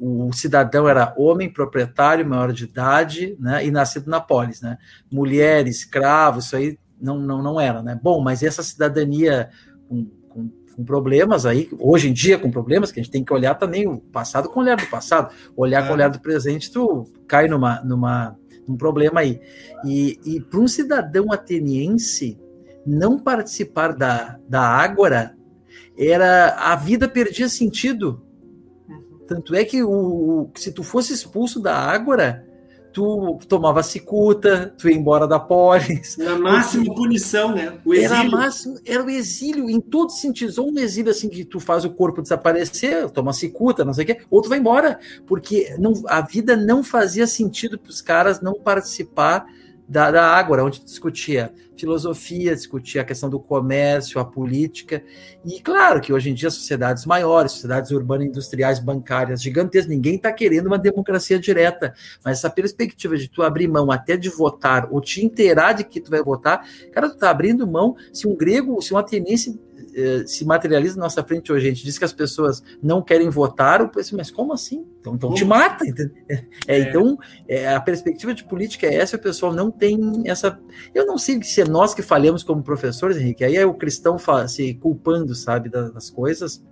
o cidadão era homem, proprietário, maior de idade, né, e nascido na polis, né? Mulher, escravo, isso aí não, não, não era, né? Bom, mas essa cidadania com, com, com, problemas aí, hoje em dia com problemas, que a gente tem que olhar também o passado com o olhar do passado, olhar é. com o olhar do presente, tu cai numa, numa, num problema aí. E, e para um cidadão ateniense, não participar da, da Ágora era a vida perdia sentido. Tanto é que o, se tu fosse expulso da Ágora, tu tomava cicuta, tu ia embora da polis. Era a máxima porque... punição, né? O exílio. Era, máximo, era o exílio em todos os sentidos. Ou um exílio assim que tu faz o corpo desaparecer, toma cicuta, não sei o quê, ou tu vai embora. Porque não, a vida não fazia sentido para os caras não participar da, da Ágora, onde discutia filosofia, discutia a questão do comércio, a política, e claro que hoje em dia sociedades maiores, sociedades urbanas, industriais, bancárias, gigantescas, ninguém está querendo uma democracia direta, mas essa perspectiva de tu abrir mão até de votar, ou te inteirar de que tu vai votar, cara, tu tá abrindo mão, se um grego, se um ateniense eh, se materializa na nossa frente hoje. A gente diz que as pessoas não querem votar, penso, mas como assim? Então, então te mata. É, é. Então, é, a perspectiva de política é essa, o pessoal não tem essa. Eu não sei se é nós que falhamos como professores, Henrique, aí é o cristão se culpando, sabe, das, das coisas,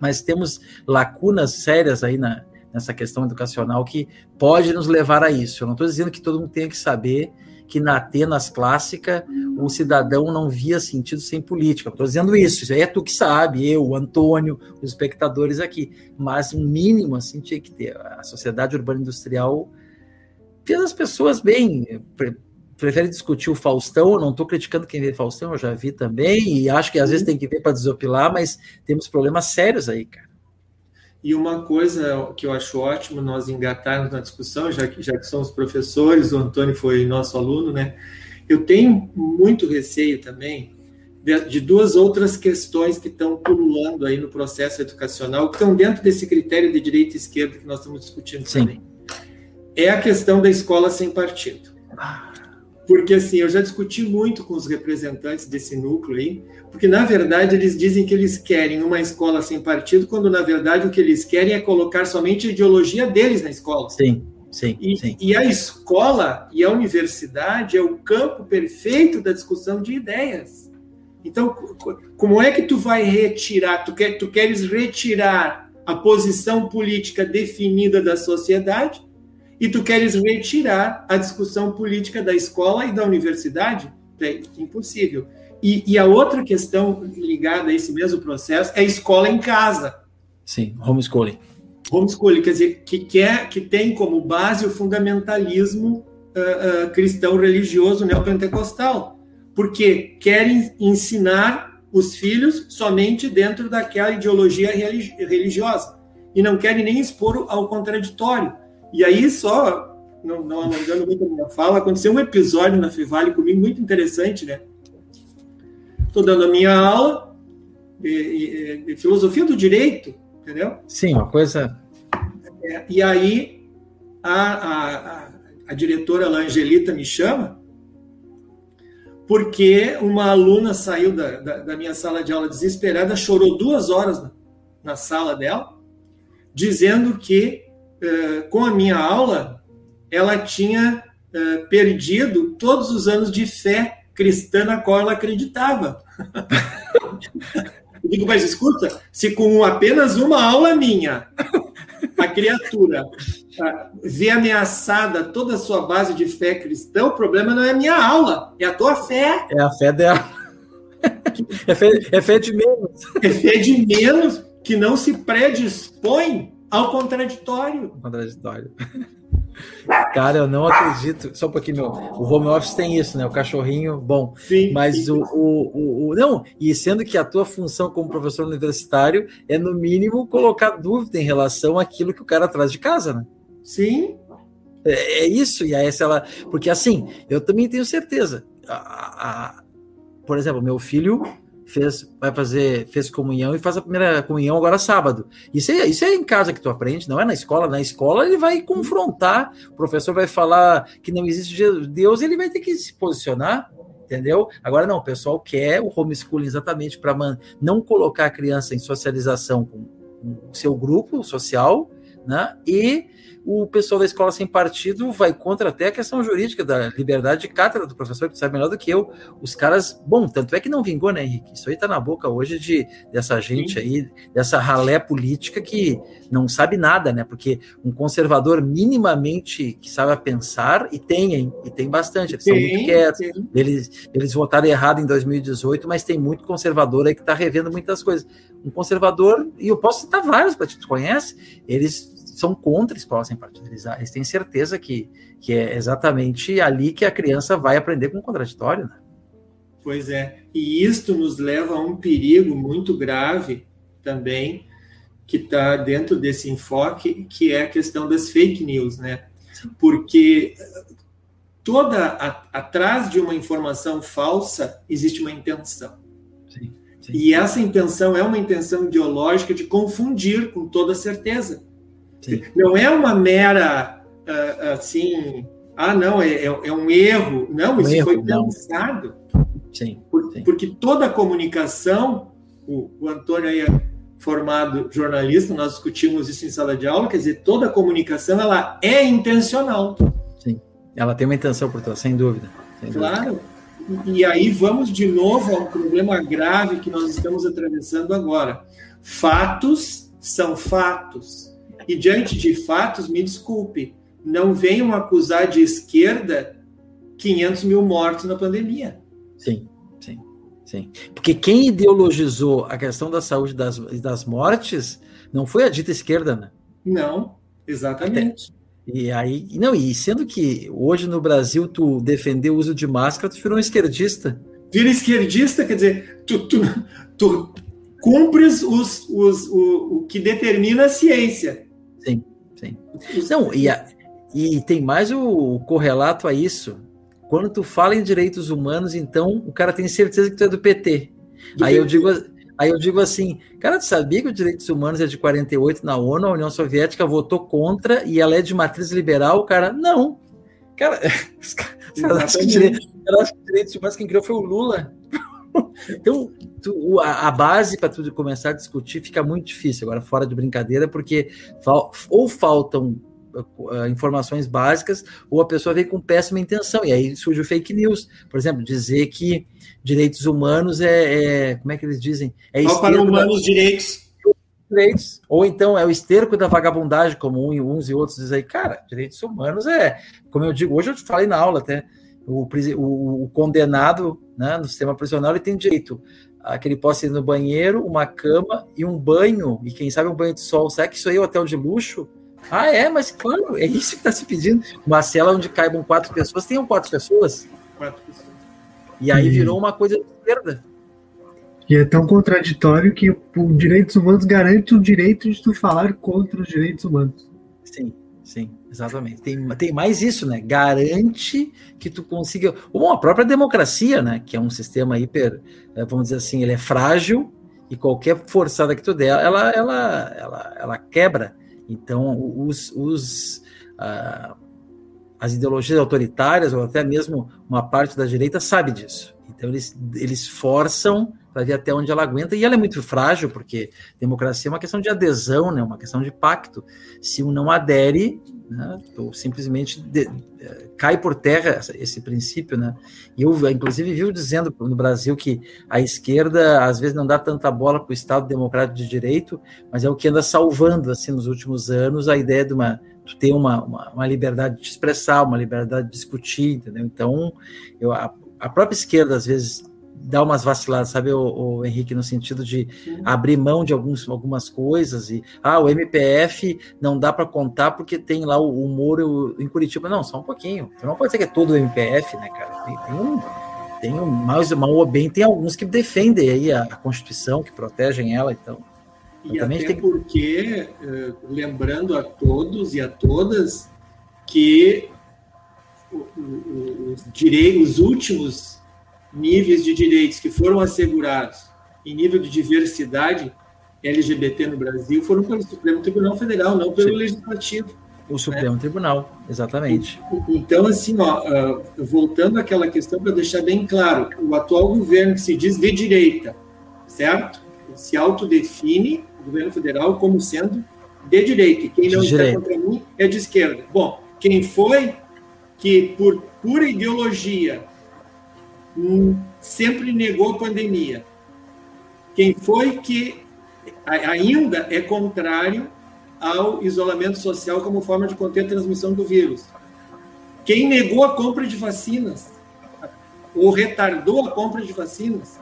mas temos lacunas sérias aí na, nessa questão educacional que pode nos levar a isso. Eu não estou dizendo que todo mundo tenha que saber que na Atenas clássica o cidadão não via sentido sem política. Estou dizendo isso, isso aí é tu que sabe, eu, o Antônio, os espectadores aqui. Mas um mínimo assim tinha que ter. A sociedade urbana industrial fez as pessoas bem. prefere discutir o Faustão, não estou criticando quem vê Faustão, eu já vi também, e acho que às vezes tem que ver para desopilar, mas temos problemas sérios aí, cara. E uma coisa que eu acho ótimo nós engatarmos na discussão, já que, já que somos professores, o Antônio foi nosso aluno, né? Eu tenho muito receio também de, de duas outras questões que estão pululando aí no processo educacional, que estão dentro desse critério de direita e esquerda que nós estamos discutindo Sim. também. É a questão da escola sem partido. Ah porque assim, eu já discuti muito com os representantes desse núcleo aí, porque na verdade eles dizem que eles querem uma escola sem partido, quando na verdade o que eles querem é colocar somente a ideologia deles na escola. Sim, sim. E, sim. e a escola e a universidade é o campo perfeito da discussão de ideias. Então, como é que tu vai retirar? Tu, quer, tu queres retirar a posição política definida da sociedade e tu queres retirar a discussão política da escola e da universidade? É impossível. E, e, a outra questão ligada a esse mesmo processo é a escola em casa. Sim, homeschooling. Homeschooling, quer dizer, que, quer, que tem como base o fundamentalismo uh, uh, cristão religioso neopentecostal, porque querem ensinar os filhos somente dentro daquela ideologia religiosa e não querem nem expor ao contraditório. E aí, só, não, não alongando muito a minha fala, aconteceu um episódio na Fivale comigo muito interessante, né? Estou dando a minha aula de, de, filosofia do direito, entendeu? Sim, uma coisa. É, e aí, a, a, a diretora lá, Angelita, me chama porque uma aluna saiu da, da, da, minha sala de aula desesperada, chorou duas horas na, na sala dela, dizendo que com a minha aula, ela tinha uh, perdido todos os anos de fé cristã na qual ela acreditava. [laughs] Eu digo, mas escuta, se com apenas uma aula minha a criatura uh, vê ameaçada toda a sua base de fé cristã, o problema não é a minha aula, é a tua fé. É a fé dela. [laughs] É fé, é fé de menos. É fé de menos que não se predispõe ao contraditório. Contraditório. [laughs] Cara, eu não acredito. Só um pouquinho, meu. O home office tem isso, né? O cachorrinho, bom. Sim. Mas. O, o, o, Não, e sendo que a tua função como professor universitário é, no mínimo, colocar dúvida em relação àquilo que o cara traz de casa, né? Sim. É, é isso, e aí essa ela. Porque assim, eu também tenho certeza. A, a, por exemplo, meu filho fez, vai fazer, fez comunhão e faz a primeira comunhão agora sábado. Isso é, isso é em casa que tu aprende, não é na escola. Na escola ele vai confrontar, o professor vai falar que não existe Deus, ele vai ter que se posicionar, entendeu? Agora não, o pessoal quer o homeschooling exatamente para não colocar a criança em socialização com o seu grupo social, né? E o pessoal da escola sem partido vai contra até a questão jurídica da liberdade de cátedra do professor, que sabe melhor do que eu. Os caras, bom, tanto é que não vingou, né, Henrique? Isso aí tá na boca hoje de dessa gente Sim. aí, dessa ralé política que não sabe nada, né? Porque um conservador minimamente que sabe pensar, e tem, hein? E tem bastante, eles sim, são muito quietos. Eles, eles votaram errado em 2018, mas tem muito conservador aí que tá revendo muitas coisas. Um conservador, e eu posso citar vários para tu conhece, eles são contra escola sem partido. Eles, eles têm certeza que, que é exatamente ali que a criança vai aprender com o contraditório. Né? Pois é. E isto nos leva a um perigo muito grave também, que está dentro desse enfoque, que é a questão das fake news, né? Porque toda a, atrás de uma informação falsa existe uma intenção. Sim, sim. E essa intenção é uma intenção ideológica de confundir com toda certeza. Sim. Não é uma mera, uh, assim, ah, não, é, é, é, um erro. Não, um isso erro, foi pensado. Sim, por, sim, Porque toda a comunicação, o, o Antônio aí é formado jornalista, nós discutimos isso em sala de aula, quer dizer, toda a comunicação, ela é intencional. Sim, ela tem uma intenção por trás, sem dúvida. Sem claro. Dúvida. E aí vamos de novo ao problema grave que nós estamos atravessando agora. Fatos são fatos e diante de fatos, me desculpe, não venham acusar de esquerda 500 mil mortos na pandemia. Sim, sim, sim. Porque quem ideologizou a questão da saúde das, das mortes não foi a dita esquerda, né? Não, exatamente. Até, e aí, não, e sendo que hoje no Brasil tu defender o uso de máscara, tu virou um esquerdista. Vira esquerdista, quer dizer, tu, tu, tu cumpres os, os, o, o que determina a ciência. Sim. Não, e, a, e tem mais o, correlato a isso. Quando tu fala em direitos humanos, então o cara tem certeza que tu é do PT. Do aí PT. eu digo, aí eu digo assim, cara, tu sabia que os direitos humanos é de 48 na ONU, a União Soviética votou contra e ela é de matriz liberal, o cara, não. Cara, [laughs] os caras acham que direitos humanos quem criou foi o Lula. Então, tu, a, a, base para tudo começar a discutir fica muito difícil, agora fora de brincadeira, porque fal, ou faltam uh, informações básicas, ou a pessoa vem com péssima intenção, e aí surge o fake news. Por exemplo, dizer que direitos humanos é. é como é que eles dizem? É para humanos da... direitos. Direitos. Ou então é o esterco da vagabundagem, como uns e outros dizem aí. Cara, direitos humanos é, como eu digo, hoje eu te falei na aula até o, o, o condenado né, no sistema prisional ele tem direito a que ele possa ir no banheiro, uma cama e um banho, e quem sabe um banho de sol. Será que isso aí é hotel de luxo? Ah, é, mas claro, é isso que está se pedindo. Uma cela onde caibam quatro pessoas, tenham quatro pessoas. Quatro pessoas. E aí virou uma coisa de esquerda. E é tão contraditório que o direitos humanos garante o direito de tu falar contra os direitos humanos. Sim. Sim, exatamente. Tem, tem mais isso, né? Garante que tu consiga. Ou a própria democracia, né? Que é um sistema hiper, eh, vamos dizer assim, ele é frágil e qualquer forçada que tu der, ela, ela, ela, ela quebra. Então, os, os, uh, as ideologias autoritárias, ou até mesmo uma parte da direita, sabe disso. Então, eles, eles forçam para ver até onde ela aguenta, e ela é muito frágil, porque democracia é uma questão de adesão, né, uma questão de pacto. Se um não adere, né, ou simplesmente de, eh, cai por terra esse princípio, né? E eu, inclusive, vivo dizendo no Brasil que a esquerda às vezes não dá tanta bola para o Estado Democrático de Direito, mas é o que anda salvando, assim, nos últimos anos, a ideia de uma tu ter uma, uma, uma liberdade de expressar, uma liberdade de discutir, entendeu? Então, eu, a, a própria esquerda, às vezes, dá umas vaciladas, sabe, o, o, Henrique, no sentido de abrir mão de alguns, algumas coisas e ah, o MPF não dá para contar porque tem lá o, o Moro em Curitiba. Não, só um pouquinho. Não pode ser que é todo o MPF, né, cara? Tem, tem um tem um mais mal ou bem, tem alguns que defendem aí a, a Constituição, que protegem ela, então. E até tem... porque, uh, lembrando a todos e a todas que os direitos, os últimos níveis de direitos que foram assegurados em nível de diversidade LGBT no Brasil foram pelo Supremo Tribunal Federal, não pelo Sim. Legislativo. O Supremo né? Tribunal, exatamente. Então, assim, ó, ah, voltando àquela questão para deixar bem claro, o atual governo que se diz de direita, certo? Se autodefine, o governo federal, como sendo de direita. E quem não está contra mim é de esquerda. Bom, quem foi que, por pura ideologia, sempre negou a pandemia? Quem foi que ainda é contrário ao isolamento social como forma de conter a transmissão do vírus? Quem negou a compra de vacinas? Ou retardou a compra de vacinas?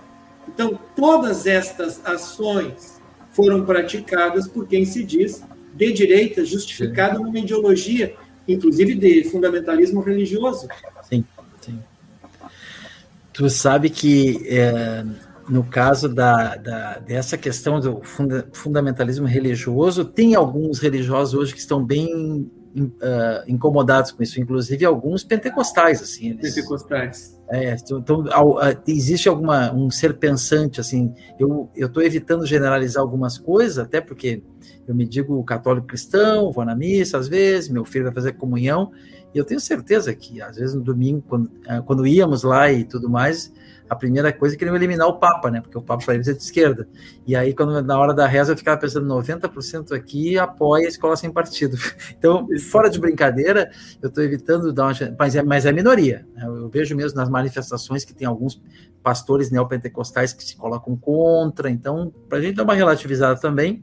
Então, todas estas ações foram praticadas por quem se diz de direita, justificada numa ideologia, inclusive de fundamentalismo religioso. Tu sabe que é, no caso da, da, dessa questão do funda, fundamentalismo religioso, tem alguns religiosos hoje que estão bem uh, incomodados com isso, inclusive alguns pentecostais, assim. Eles, pentecostais. É, então, uh, existe alguma um ser pensante, assim. Eu eu estou evitando generalizar algumas coisas, até porque eu me digo católico cristão, vou na missa às vezes, meu filho vai fazer comunhão, e eu tenho certeza que às vezes no domingo, quando, uh, quando íamos lá e tudo mais a primeira coisa é queriam eliminar o Papa, né? Porque o Papa para eles é de esquerda. E aí, quando na hora da reza, eu ficava pensando, 90% aqui apoia a escola sem partido. [laughs] Então, fora de brincadeira, eu estou evitando dar uma. Mas é, mas é minoria. Né? Eu vejo mesmo nas manifestações que tem alguns pastores neopentecostais que se colocam contra. Então, para a gente dar uma relativizada também,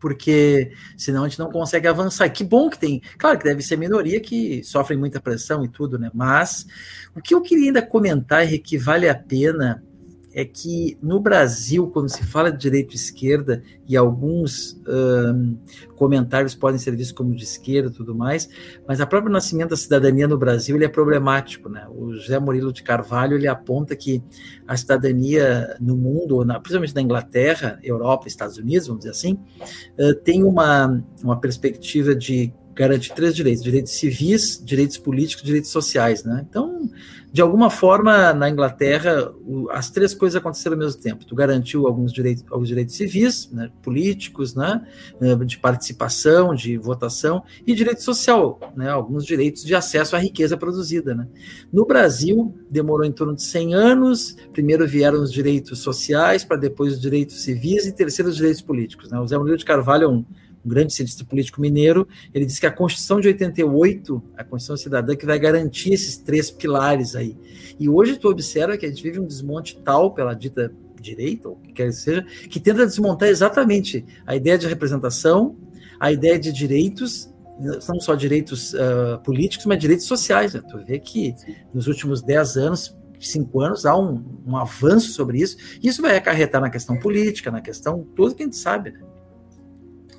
porque senão a gente não consegue avançar. Que bom que tem. Claro que deve ser minoria que sofrem muita pressão e tudo, né? Mas o que eu queria ainda comentar é que vale a pena é que no Brasil, quando se fala de direita e esquerda, e alguns comentários podem ser vistos como de esquerda e tudo mais, mas a próprio nascimento da cidadania no Brasil ele é problemático. Né? O José Murilo de Carvalho ele aponta que a cidadania no mundo, na, principalmente na Inglaterra, Europa, Estados Unidos, vamos dizer assim, uh, tem uma, uma perspectiva de garantir três direitos: direitos civis, direitos políticos, direitos sociais. Né? Então, de alguma forma, na Inglaterra, as três coisas aconteceram ao mesmo tempo. Tu garantiu alguns direitos, alguns direitos civis, né, políticos, né, eh, de participação, de votação, e direito social, né, alguns direitos de acesso à riqueza produzida. Né. No Brasil, demorou em torno de 100 anos. Primeiro vieram os direitos sociais, para depois os direitos civis e terceiro os direitos políticos. Né. O Zé Murilo de Carvalho é um um grande cientista político mineiro, ele disse que a Constituição de 88, a Constituição Cidadã, que vai garantir esses três pilares aí. E hoje tu observa que a gente vive um desmonte tal pela dita direita, ou o que quer que seja, que tenta desmontar exatamente a ideia de representação, a ideia de direitos, não só direitos uh, políticos, mas direitos sociais. Né? Tu vê que nos últimos dez anos, cinco anos, há um, um avanço sobre isso, e isso vai acarretar na questão política, na questão tudo que a gente sabe, né?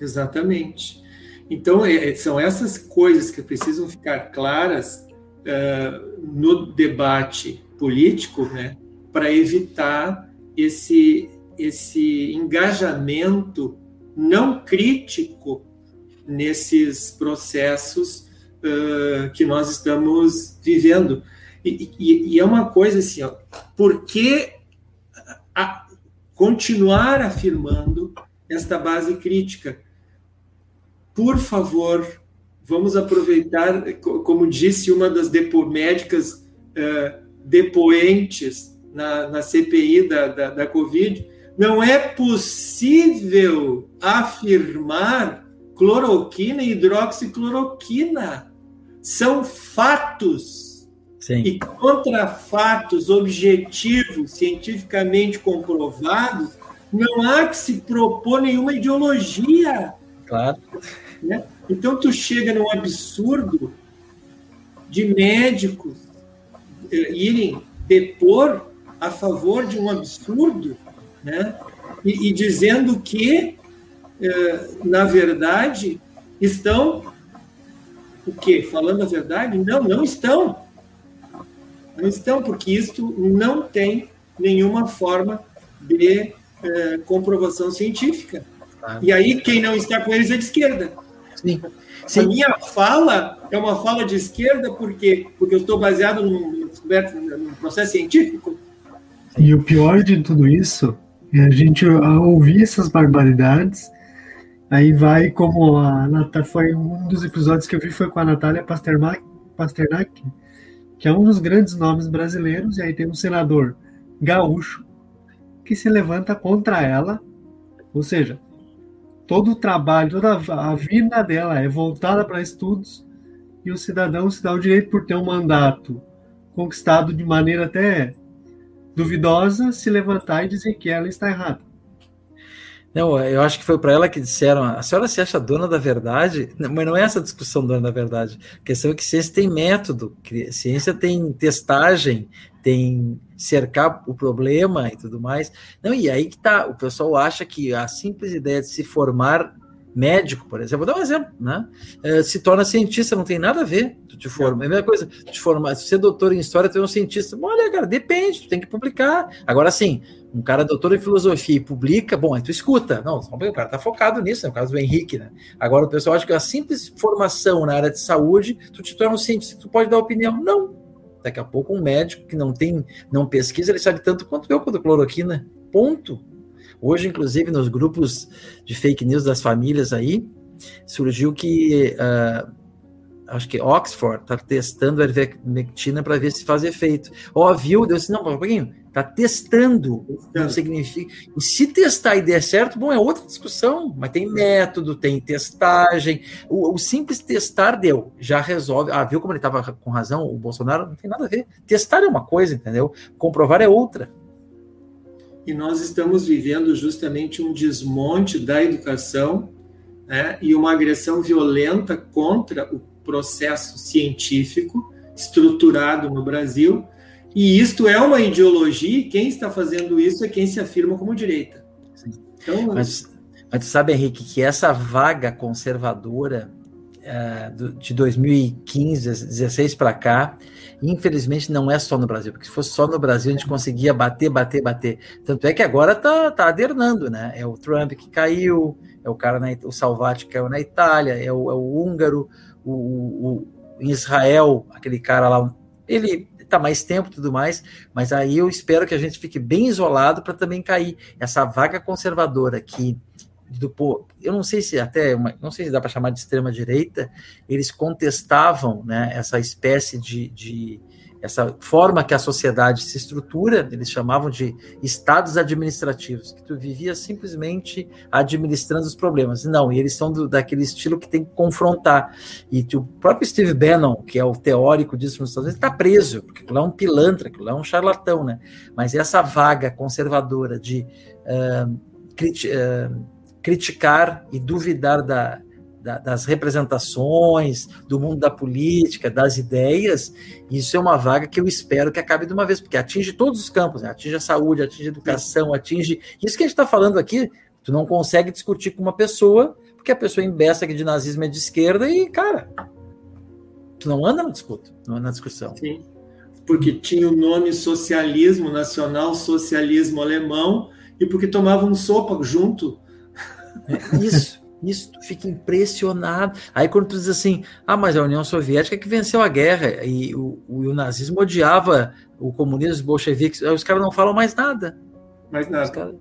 Exatamente. Então, é, é, são essas coisas que precisam ficar claras uh, no debate político, né, para evitar esse, esse engajamento não crítico nesses processos uh, que nós estamos vivendo. E, e, e, é uma coisa assim, ó, por que a, continuar afirmando esta base crítica? Por favor, vamos aproveitar, como disse uma das depo, médicas uh, depoentes na, na CPI da, da, da Covid, não é possível afirmar cloroquina e hidroxicloroquina. São fatos. Sim. E contra fatos objetivos, cientificamente comprovados, não há que se propor nenhuma ideologia. Claro. Né? Então, tu chega num absurdo de médicos eh, irem depor a favor de um absurdo, né? E, e dizendo que, eh, na verdade, estão o quê? Falando a verdade? Não, não estão. Não estão, porque isto não tem nenhuma forma de eh, comprovação científica. E aí, quem não está com eles é de esquerda. Sim. Sim. A minha fala é uma fala de esquerda porque, porque eu estou baseado num, num processo científico? E o pior de tudo isso é a gente ouvir essas barbaridades. Aí vai como a Natália, foi um dos episódios que eu vi foi com a Natália Pasternak, Pasternak, que é um dos grandes nomes brasileiros, e aí tem um senador gaúcho que se levanta contra ela, ou seja, todo o trabalho, toda a vida dela é voltada para estudos e o cidadão se dá o direito por ter um mandato conquistado de maneira até duvidosa se levantar e dizer que ela está errada. Não, eu acho que foi para ela que disseram: a senhora se acha dona da verdade? Mas não é essa discussão dona da verdade. A questão é que ciência tem método, ciência tem testagem, tem cercar o problema e tudo mais. Não, e aí que tá, o pessoal acha que a simples ideia de se formar médico, por exemplo, vou dar um exemplo, né? É, se torna cientista, não tem nada a ver. Tu te forma, é a mesma coisa, tu te formar, se é doutor em história, tu é um cientista. Olha, cara, depende, tu tem que publicar. Agora sim, um cara doutor em filosofia e publica, bom, aí tu escuta. Não, o cara tá focado nisso, né? No caso do Henrique, né? Agora o pessoal acha que a simples formação na área de saúde, tu te torna um cientista, tu pode dar opinião. Não. Daqui a pouco um médico que não tem, não pesquisa, ele sabe tanto quanto eu quando cloroquina. Ponto. Hoje, inclusive, nos grupos de fake news das famílias aí, surgiu que uh, acho que Oxford está testando a ivermectina para ver se faz efeito. Ó, oh, viu? Deu assim, não, um pouquinho, está testando, não significa. E se testar e der certo, bom, é outra discussão, mas tem método, tem testagem. O, o simples testar deu, já resolve. Ah, viu como ele estava com razão? O Bolsonaro não tem nada a ver. Testar é uma coisa, entendeu? Comprovar é outra e nós estamos vivendo justamente um desmonte da educação né, e uma agressão violenta contra o processo científico estruturado no Brasil. E isto é uma ideologia, e quem está fazendo isso é quem se afirma como direita. Então, mas, mas sabe, Henrique, que essa vaga conservadora uh, de 2015, 2016 para cá, Infelizmente não é só no Brasil, porque se fosse só no Brasil a gente conseguia bater, bater, bater. Tanto é que agora tá, tá adernando, né? É o Trump que caiu, é o cara, na, o Salvati que caiu na Itália, é o, é o húngaro, o, o, em Israel, aquele cara lá, ele está mais tempo e tudo mais, mas aí eu espero que a gente fique bem isolado para também cair. Essa vaga conservadora que do eu não sei se até não sei se dá para chamar de extrema direita, eles contestavam né, essa espécie de, de, essa forma que a sociedade se estrutura, eles chamavam de estados administrativos, que tu vivia simplesmente administrando os problemas. Não, e eles são do, daquele estilo que tem que confrontar. E o próprio Steve Bannon, que é o teórico disso nos Estados Unidos, está preso, porque aquilo é um pilantra, aquilo é um charlatão, né? Mas essa vaga conservadora de uh, uh, criticar e duvidar da, da, das representações, do mundo da política, das ideias, isso é uma vaga que eu espero que acabe de uma vez, porque atinge todos os campos, né? atinge a saúde, atinge a educação, atinge. Isso que a gente está falando aqui, tu não consegue discutir com uma pessoa, porque a pessoa embessa que de nazismo é de esquerda e, cara, tu não anda na disputa, não anda na discussão. Sim. Porque tinha o nome socialismo nacional, socialismo alemão, e porque tomavam sopa junto é, isso, isso, tu fica impressionado. Aí quando tu diz assim, ah, mas a União Soviética que venceu a guerra e o, o, o nazismo odiava o comunismo, os bolcheviques, aí os caras não falam mais nada. Mais nada. Cara,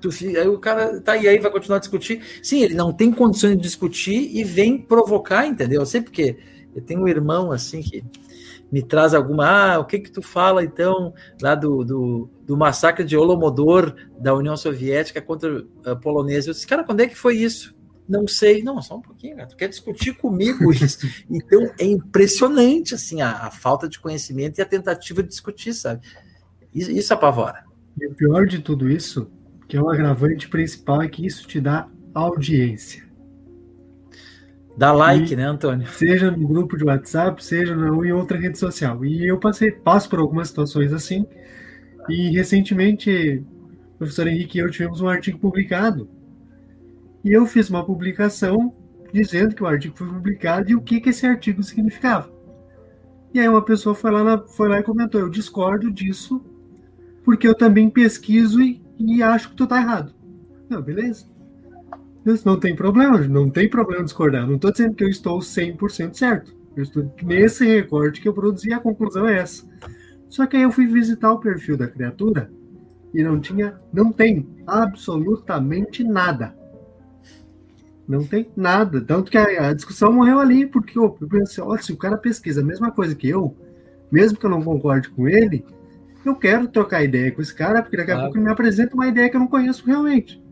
tu, aí o cara tá e aí vai continuar a discutir. Sim, ele não tem condições de discutir e vem provocar, entendeu? Eu sei porque eu tenho um irmão assim que me traz alguma. Ah, o que que tu fala então lá do, do, do massacre de Holomodor da União Soviética contra a polonesa? Eu disse, cara, quando é que foi isso? Não sei, não, só um pouquinho, cara. tu quer discutir comigo [laughs] isso? Então é impressionante assim a, a, falta de conhecimento e a tentativa de discutir, sabe? Isso, isso apavora. E o pior de tudo isso, que é o agravante principal, é que isso te dá audiência. Dá like, e, né, Antônio? Seja no grupo de WhatsApp, seja no, em outra rede social. E eu passei, passo por algumas situações assim. E recentemente, o professor Henrique e eu tivemos um artigo publicado. E eu fiz uma publicação dizendo que o artigo foi publicado e o que, que esse artigo significava. E aí uma pessoa foi lá, foi lá e comentou: Eu discordo disso, porque eu também pesquiso e, e acho que tu tá errado. Não, beleza. Isso não tem problema, não tem problema discordar. Não estou dizendo que eu estou 100% certo. Eu estou nesse recorte que eu produzi, a conclusão é essa. Só que aí eu fui visitar o perfil da criatura E não tinha, não tem absolutamente nada. Não tem nada. Tanto que a, a discussão morreu ali, porque eu pensei, olha, se o cara pesquisa a mesma coisa que eu, mesmo que eu não concorde com ele, eu quero trocar ideia com esse cara, porque daqui a pouco ele me apresenta uma ideia que eu não conheço realmente.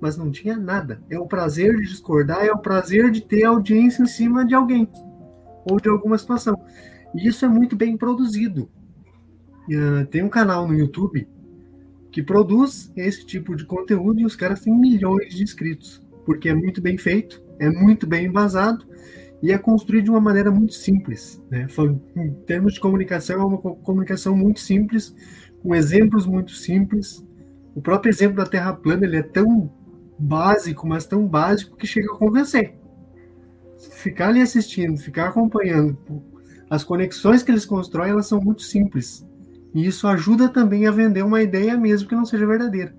Mas não tinha nada. É o prazer de discordar, é o prazer de ter audiência em cima de alguém ou de alguma situação. E isso é muito bem produzido. Uh, tem um canal no YouTube que produz esse tipo de conteúdo e os caras têm milhões de inscritos, porque é muito bem feito, é muito bem embasado e é construído de uma maneira muito simples. Né? Em termos de comunicação, é uma comunicação muito simples, com exemplos muito simples. O próprio exemplo da Terra plana ele é tão básico, mas tão básico que chega a convencer. Ficar ali assistindo, ficar acompanhando, as conexões que eles constroem, elas são muito simples. E isso ajuda também a vender uma ideia mesmo que não seja verdadeira.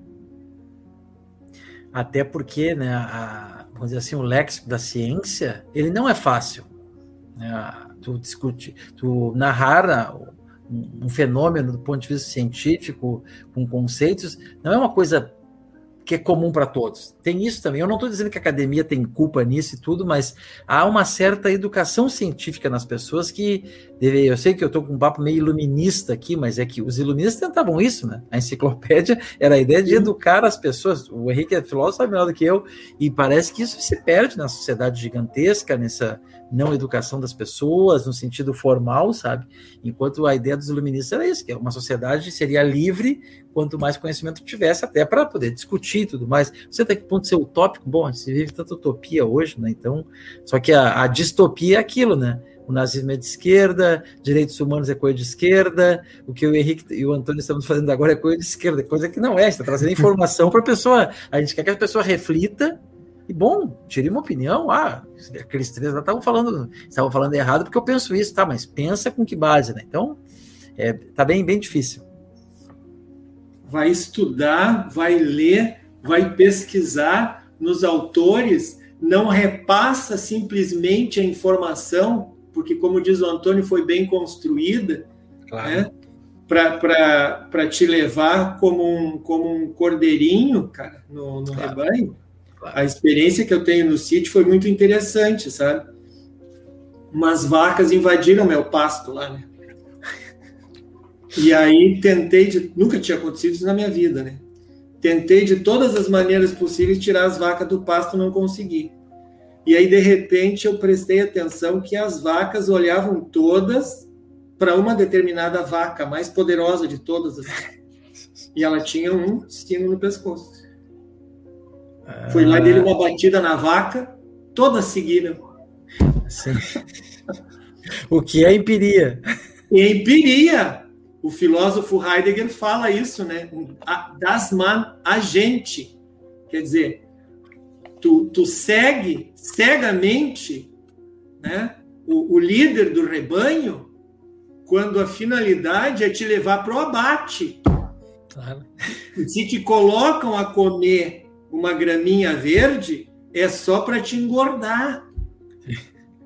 Até porque, né, a, vamos dizer assim, o léxico da ciência, ele não é fácil. Né? Tu discute, tu narrar um, fenômeno do ponto de vista científico, com conceitos, não é uma coisa que é comum para todos. Tem isso também. Eu não estou dizendo que a academia tem culpa nisso e tudo, mas há uma certa educação científica nas pessoas que deve, eu sei que eu estou com um papo meio iluminista aqui, mas é que os iluministas tentavam isso, né? A enciclopédia [laughs] era a ideia de educar as pessoas. O Henrique é filósofo, sabe melhor do que eu, e parece que isso se perde na sociedade gigantesca, nessa não educação das pessoas, no sentido formal, sabe? Enquanto a ideia dos iluministas era isso, que uma sociedade seria livre quanto mais conhecimento tivesse, até para poder discutir e tudo mais. Você até que ponto ser utópico? Bom, a gente vive tanta utopia hoje, né? Então, só que a, a distopia é aquilo, né? O nazismo é de esquerda, direitos humanos é coisa de esquerda, o que o Henrique e o Antônio estamos fazendo agora é coisa de esquerda, coisa que não é, está trazendo [laughs] informação para a pessoa. A gente quer que a pessoa reflita e bom, tirei uma opinião. Ah, aqueles três lá estavam falando, estavam falando errado porque eu penso isso, tá? Mas pensa com que base, né? Então, é, tá bem, bem difícil. Vai estudar, vai ler, vai pesquisar nos autores, não repassa simplesmente a informação, porque, como diz o Antônio, foi bem construída, claro. né? para te levar como um, como um cordeirinho, cara, no, no claro. rebanho. A experiência que eu tenho no sítio foi muito interessante, sabe? Umas vacas invadiram meu pasto lá, né? E aí tentei de. Nunca tinha acontecido isso na minha vida, né? Tentei de todas as maneiras possíveis tirar as vacas do pasto, não consegui. E aí, de repente, eu prestei atenção que as vacas olhavam todas para uma determinada vaca, mais poderosa de todas. Assim. E ela tinha um destino no pescoço. Fui lá e dei uma batida na vaca, todas seguiram. Sim. o que é empiria? Empiria. O filósofo Heidegger fala isso, né? Das man agente. Quer dizer, tu, tu segue cegamente né, o, o líder do rebanho quando a finalidade é te levar para o abate. Claro. Se te colocam a comer uma graminha verde é só para te engordar,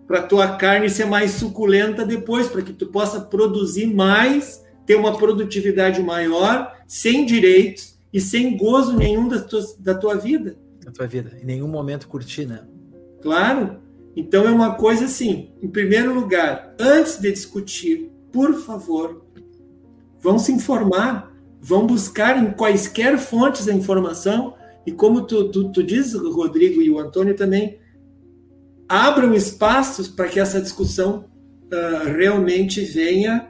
para tua carne ser mais suculenta depois, para que tu possa produzir mais, ter uma produtividade maior, sem direitos e sem gozo nenhum da tua, da tua vida. Da tua vida, em nenhum momento curtir, né? Claro. Então é uma coisa assim, em primeiro lugar, antes de discutir, por favor, vão se informar, vão buscar em quaisquer fontes a informação e como tu, tu, tu diz, Rodrigo e o Antônio também, abram espaços para que essa discussão uh, realmente venha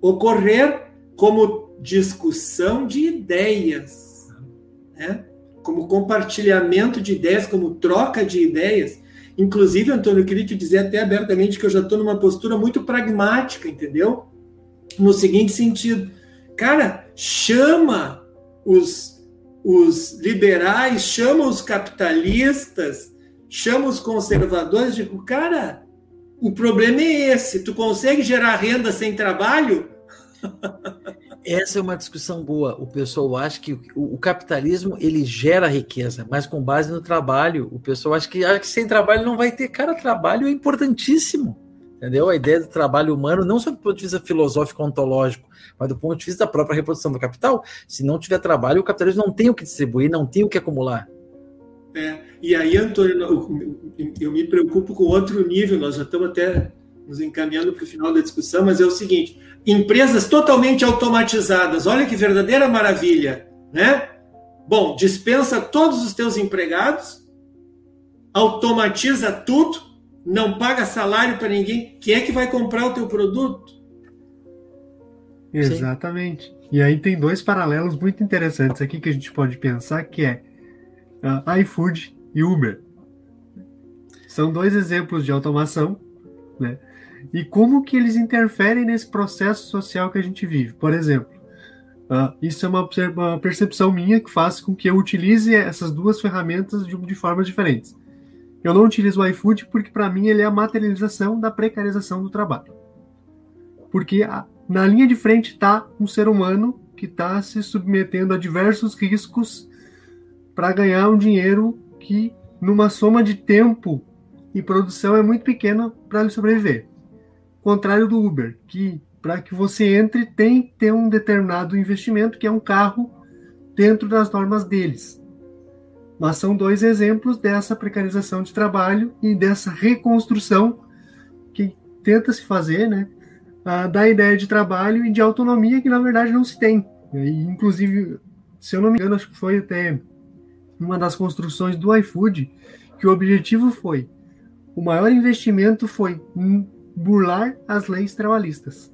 ocorrer como discussão de ideias, né? como compartilhamento de ideias, como troca de ideias. Inclusive, Antônio, eu queria te dizer até abertamente que eu já estou numa postura muito pragmática, entendeu? No seguinte sentido, cara, chama os os liberais, chama os capitalistas, chama os conservadores, digo, cara, o problema é esse, tu consegue gerar renda sem trabalho? [laughs] Essa é uma discussão boa. O pessoal acha que o, capitalismo ele gera riqueza, mas com base no trabalho. O pessoal acha que, acha que sem trabalho não vai ter. Cara, trabalho é importantíssimo. Entendeu? A ideia do trabalho humano, não só do ponto de vista filosófico, ontológico, mas do ponto de vista da própria reprodução do capital. Se não tiver trabalho, o capitalismo não tem o que distribuir, não tem o que acumular. É, e aí, Antônio, eu, eu me preocupo com outro nível, nós já estamos até nos encaminhando para o final da discussão, mas é o seguinte: empresas totalmente automatizadas, olha que verdadeira maravilha, né? Bom, dispensa todos os teus empregados, automatiza tudo, não paga salário para ninguém. Quem é que vai comprar o teu produto? Exatamente. Sim. E aí tem dois paralelos muito interessantes aqui que a gente pode pensar, que é uh, iFood e Uber. São dois exemplos de automação, né? E como que eles interferem nesse processo social que a gente vive. Por exemplo, uh, isso é uma, uma, percepção minha que faz com que eu utilize essas duas ferramentas de, de formas diferentes. Eu não utilizo o iFood porque, para mim, ele é a materialização da precarização do trabalho. Porque a, na linha de frente está um ser humano que está se submetendo a diversos riscos para ganhar um dinheiro que, numa soma de tempo e produção, é muito pequena para ele sobreviver. Contrário do Uber, que para que você entre tem que ter um determinado investimento, que é um carro, dentro das normas deles. Mas são dois exemplos dessa precarização de trabalho e dessa reconstrução que tenta se fazer, né, da ideia de trabalho e de autonomia que na verdade não se tem. E, inclusive, se eu não me engano, acho que foi até uma das construções do iFood que o objetivo foi o maior investimento foi burlar as leis trabalhistas.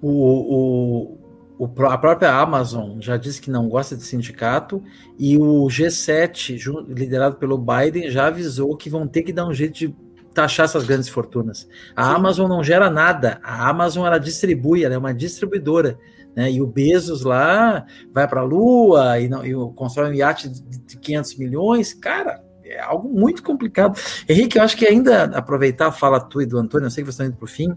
O, o, o, a própria Amazon já disse que não gosta de sindicato e o G7, liderado pelo Biden, já avisou que vão ter que dar um jeito de taxar essas grandes fortunas. A Sim. Amazon não gera nada, a Amazon ela distribui, ela é uma distribuidora. Né? E o Bezos lá vai para a Lua e, não, e constrói um iate de 500 milhões. Cara, é algo muito complicado. Henrique, eu acho que ainda aproveitar a fala tua e do Antônio, eu sei que você está indo para o fim,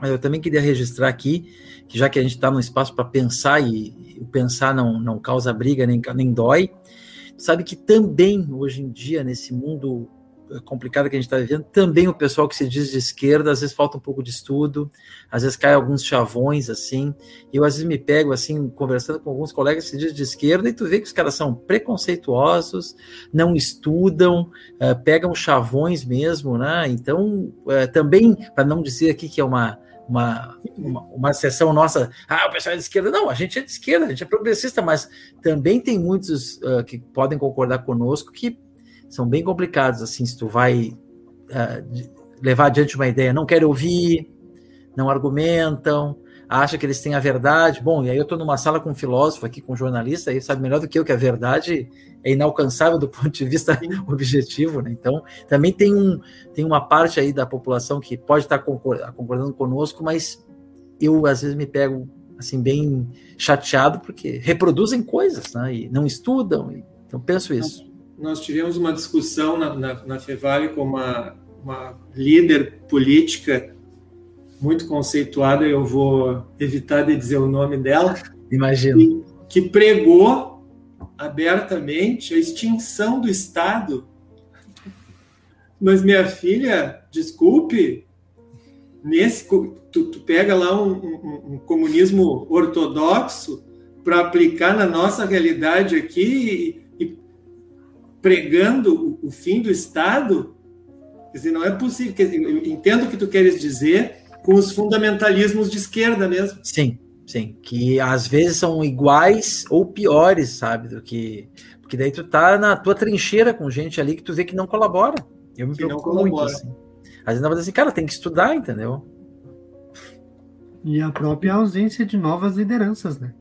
mas eu também queria registrar aqui que já que a gente está num espaço para pensar e o pensar não, não causa briga nem, nem dói, sabe que também hoje em dia, nesse mundo complicada que a gente está vivendo, também o pessoal que se diz de esquerda, às vezes falta um pouco de estudo, às vezes cai alguns chavões, assim, e eu às vezes me pego, assim, conversando com alguns colegas que se dizem de esquerda, e tu vê que os caras são preconceituosos, não estudam, uh, pegam chavões mesmo, né, então, uh, também, para não dizer aqui que é uma, uma, uma, uma sessão nossa, ah, o pessoal é de esquerda. Não, a gente é de esquerda, a gente é progressista, mas também tem muitos uh, que podem concordar conosco que são bem complicados, assim, se tu vai uh, levar adiante uma ideia, não querem ouvir, não argumentam, acha que eles têm a verdade. Bom, e aí eu estou numa sala com um filósofo aqui, com um jornalista, aí sabe melhor do que eu que a verdade é inalcançável do [laughs] ponto de vista objetivo, né? Então, também tem, um, tem uma parte aí da população que pode estar concordando conosco, mas eu às vezes me pego assim bem chateado porque reproduzem coisas, né? E não estudam. E, então penso isso nós tivemos uma discussão na, na, na Fevale com uma, uma líder política muito conceituada, eu vou evitar de dizer o nome dela. Imagino. Que, que pregou abertamente a extinção do Estado. Mas minha filha, desculpe, nesse tu, tu pega lá um, um, um comunismo ortodoxo para aplicar na nossa realidade aqui pregando o fim do Estado, quer dizer, não é possível. eu entendo o que tu queres dizer com os fundamentalismos de esquerda mesmo. Sim, sim, que às vezes são iguais ou piores, sabe, do que porque daí tu tá na tua trincheira com gente ali que tu vê que não colabora. Eu me que preocupo muito assim. Às vezes assim, cara, tem que estudar, entendeu? E a própria ausência de novas lideranças, né?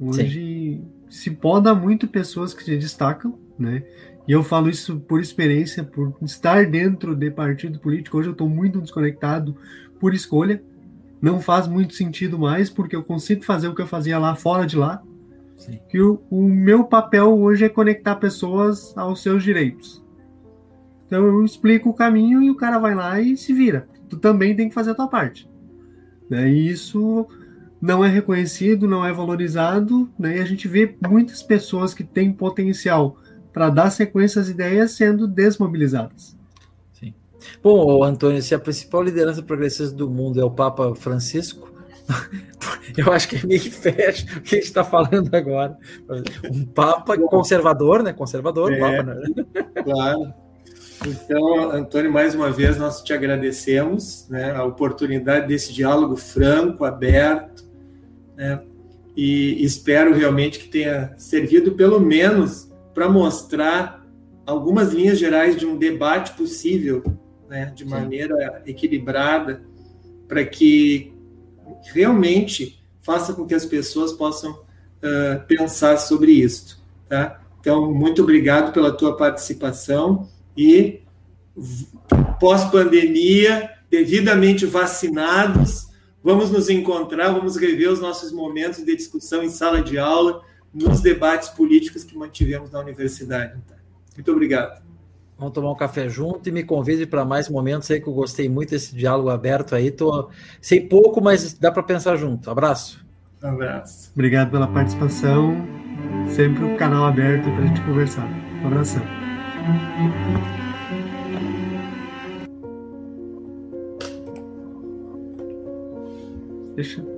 Hoje Sim. se poda muito pessoas que se destacam, né? E eu falo isso por experiência, por estar dentro de partido político. Hoje eu estou muito desconectado por escolha. Não faz muito sentido mais, porque eu consigo fazer o que eu fazia lá fora de lá. Sim. Que o, o meu papel hoje é conectar pessoas aos seus direitos. Então eu explico o caminho e o cara vai lá e se vira. Tu também tem que fazer a tua parte. Né? E isso não é reconhecido, não é valorizado, né? e a gente vê muitas pessoas que têm potencial para dar sequência às ideias sendo desmobilizadas. Bom, Antônio, se a principal liderança progressista do mundo é o Papa Francisco, [laughs] eu acho que é meio que fecha o que a gente está falando agora. Um Papa conservador, né? Conservador, é, Papa, né? Claro. Então, Antônio, mais uma vez nós te agradecemos né, a oportunidade desse diálogo franco, aberto, né, e espero realmente que tenha servido pelo menos para mostrar algumas linhas gerais de um debate possível, né, de maneira equilibrada, para que realmente faça com que as pessoas possam uh, pensar sobre isso. Tá? Então, muito obrigado pela tua participação e pós-pandemia, devidamente vacinados, vamos nos encontrar, vamos rever os nossos momentos de discussão em sala de aula, nos debates políticos que mantivemos na universidade. Muito obrigado. Vamos tomar um café junto e me convide para mais momentos aí que eu gostei muito desse diálogo aberto aí. Tô, sei pouco, mas dá para pensar junto. Abraço. Abraço. Obrigado pela participação. Sempre o um canal aberto para a gente conversar. Um abração. Deixa.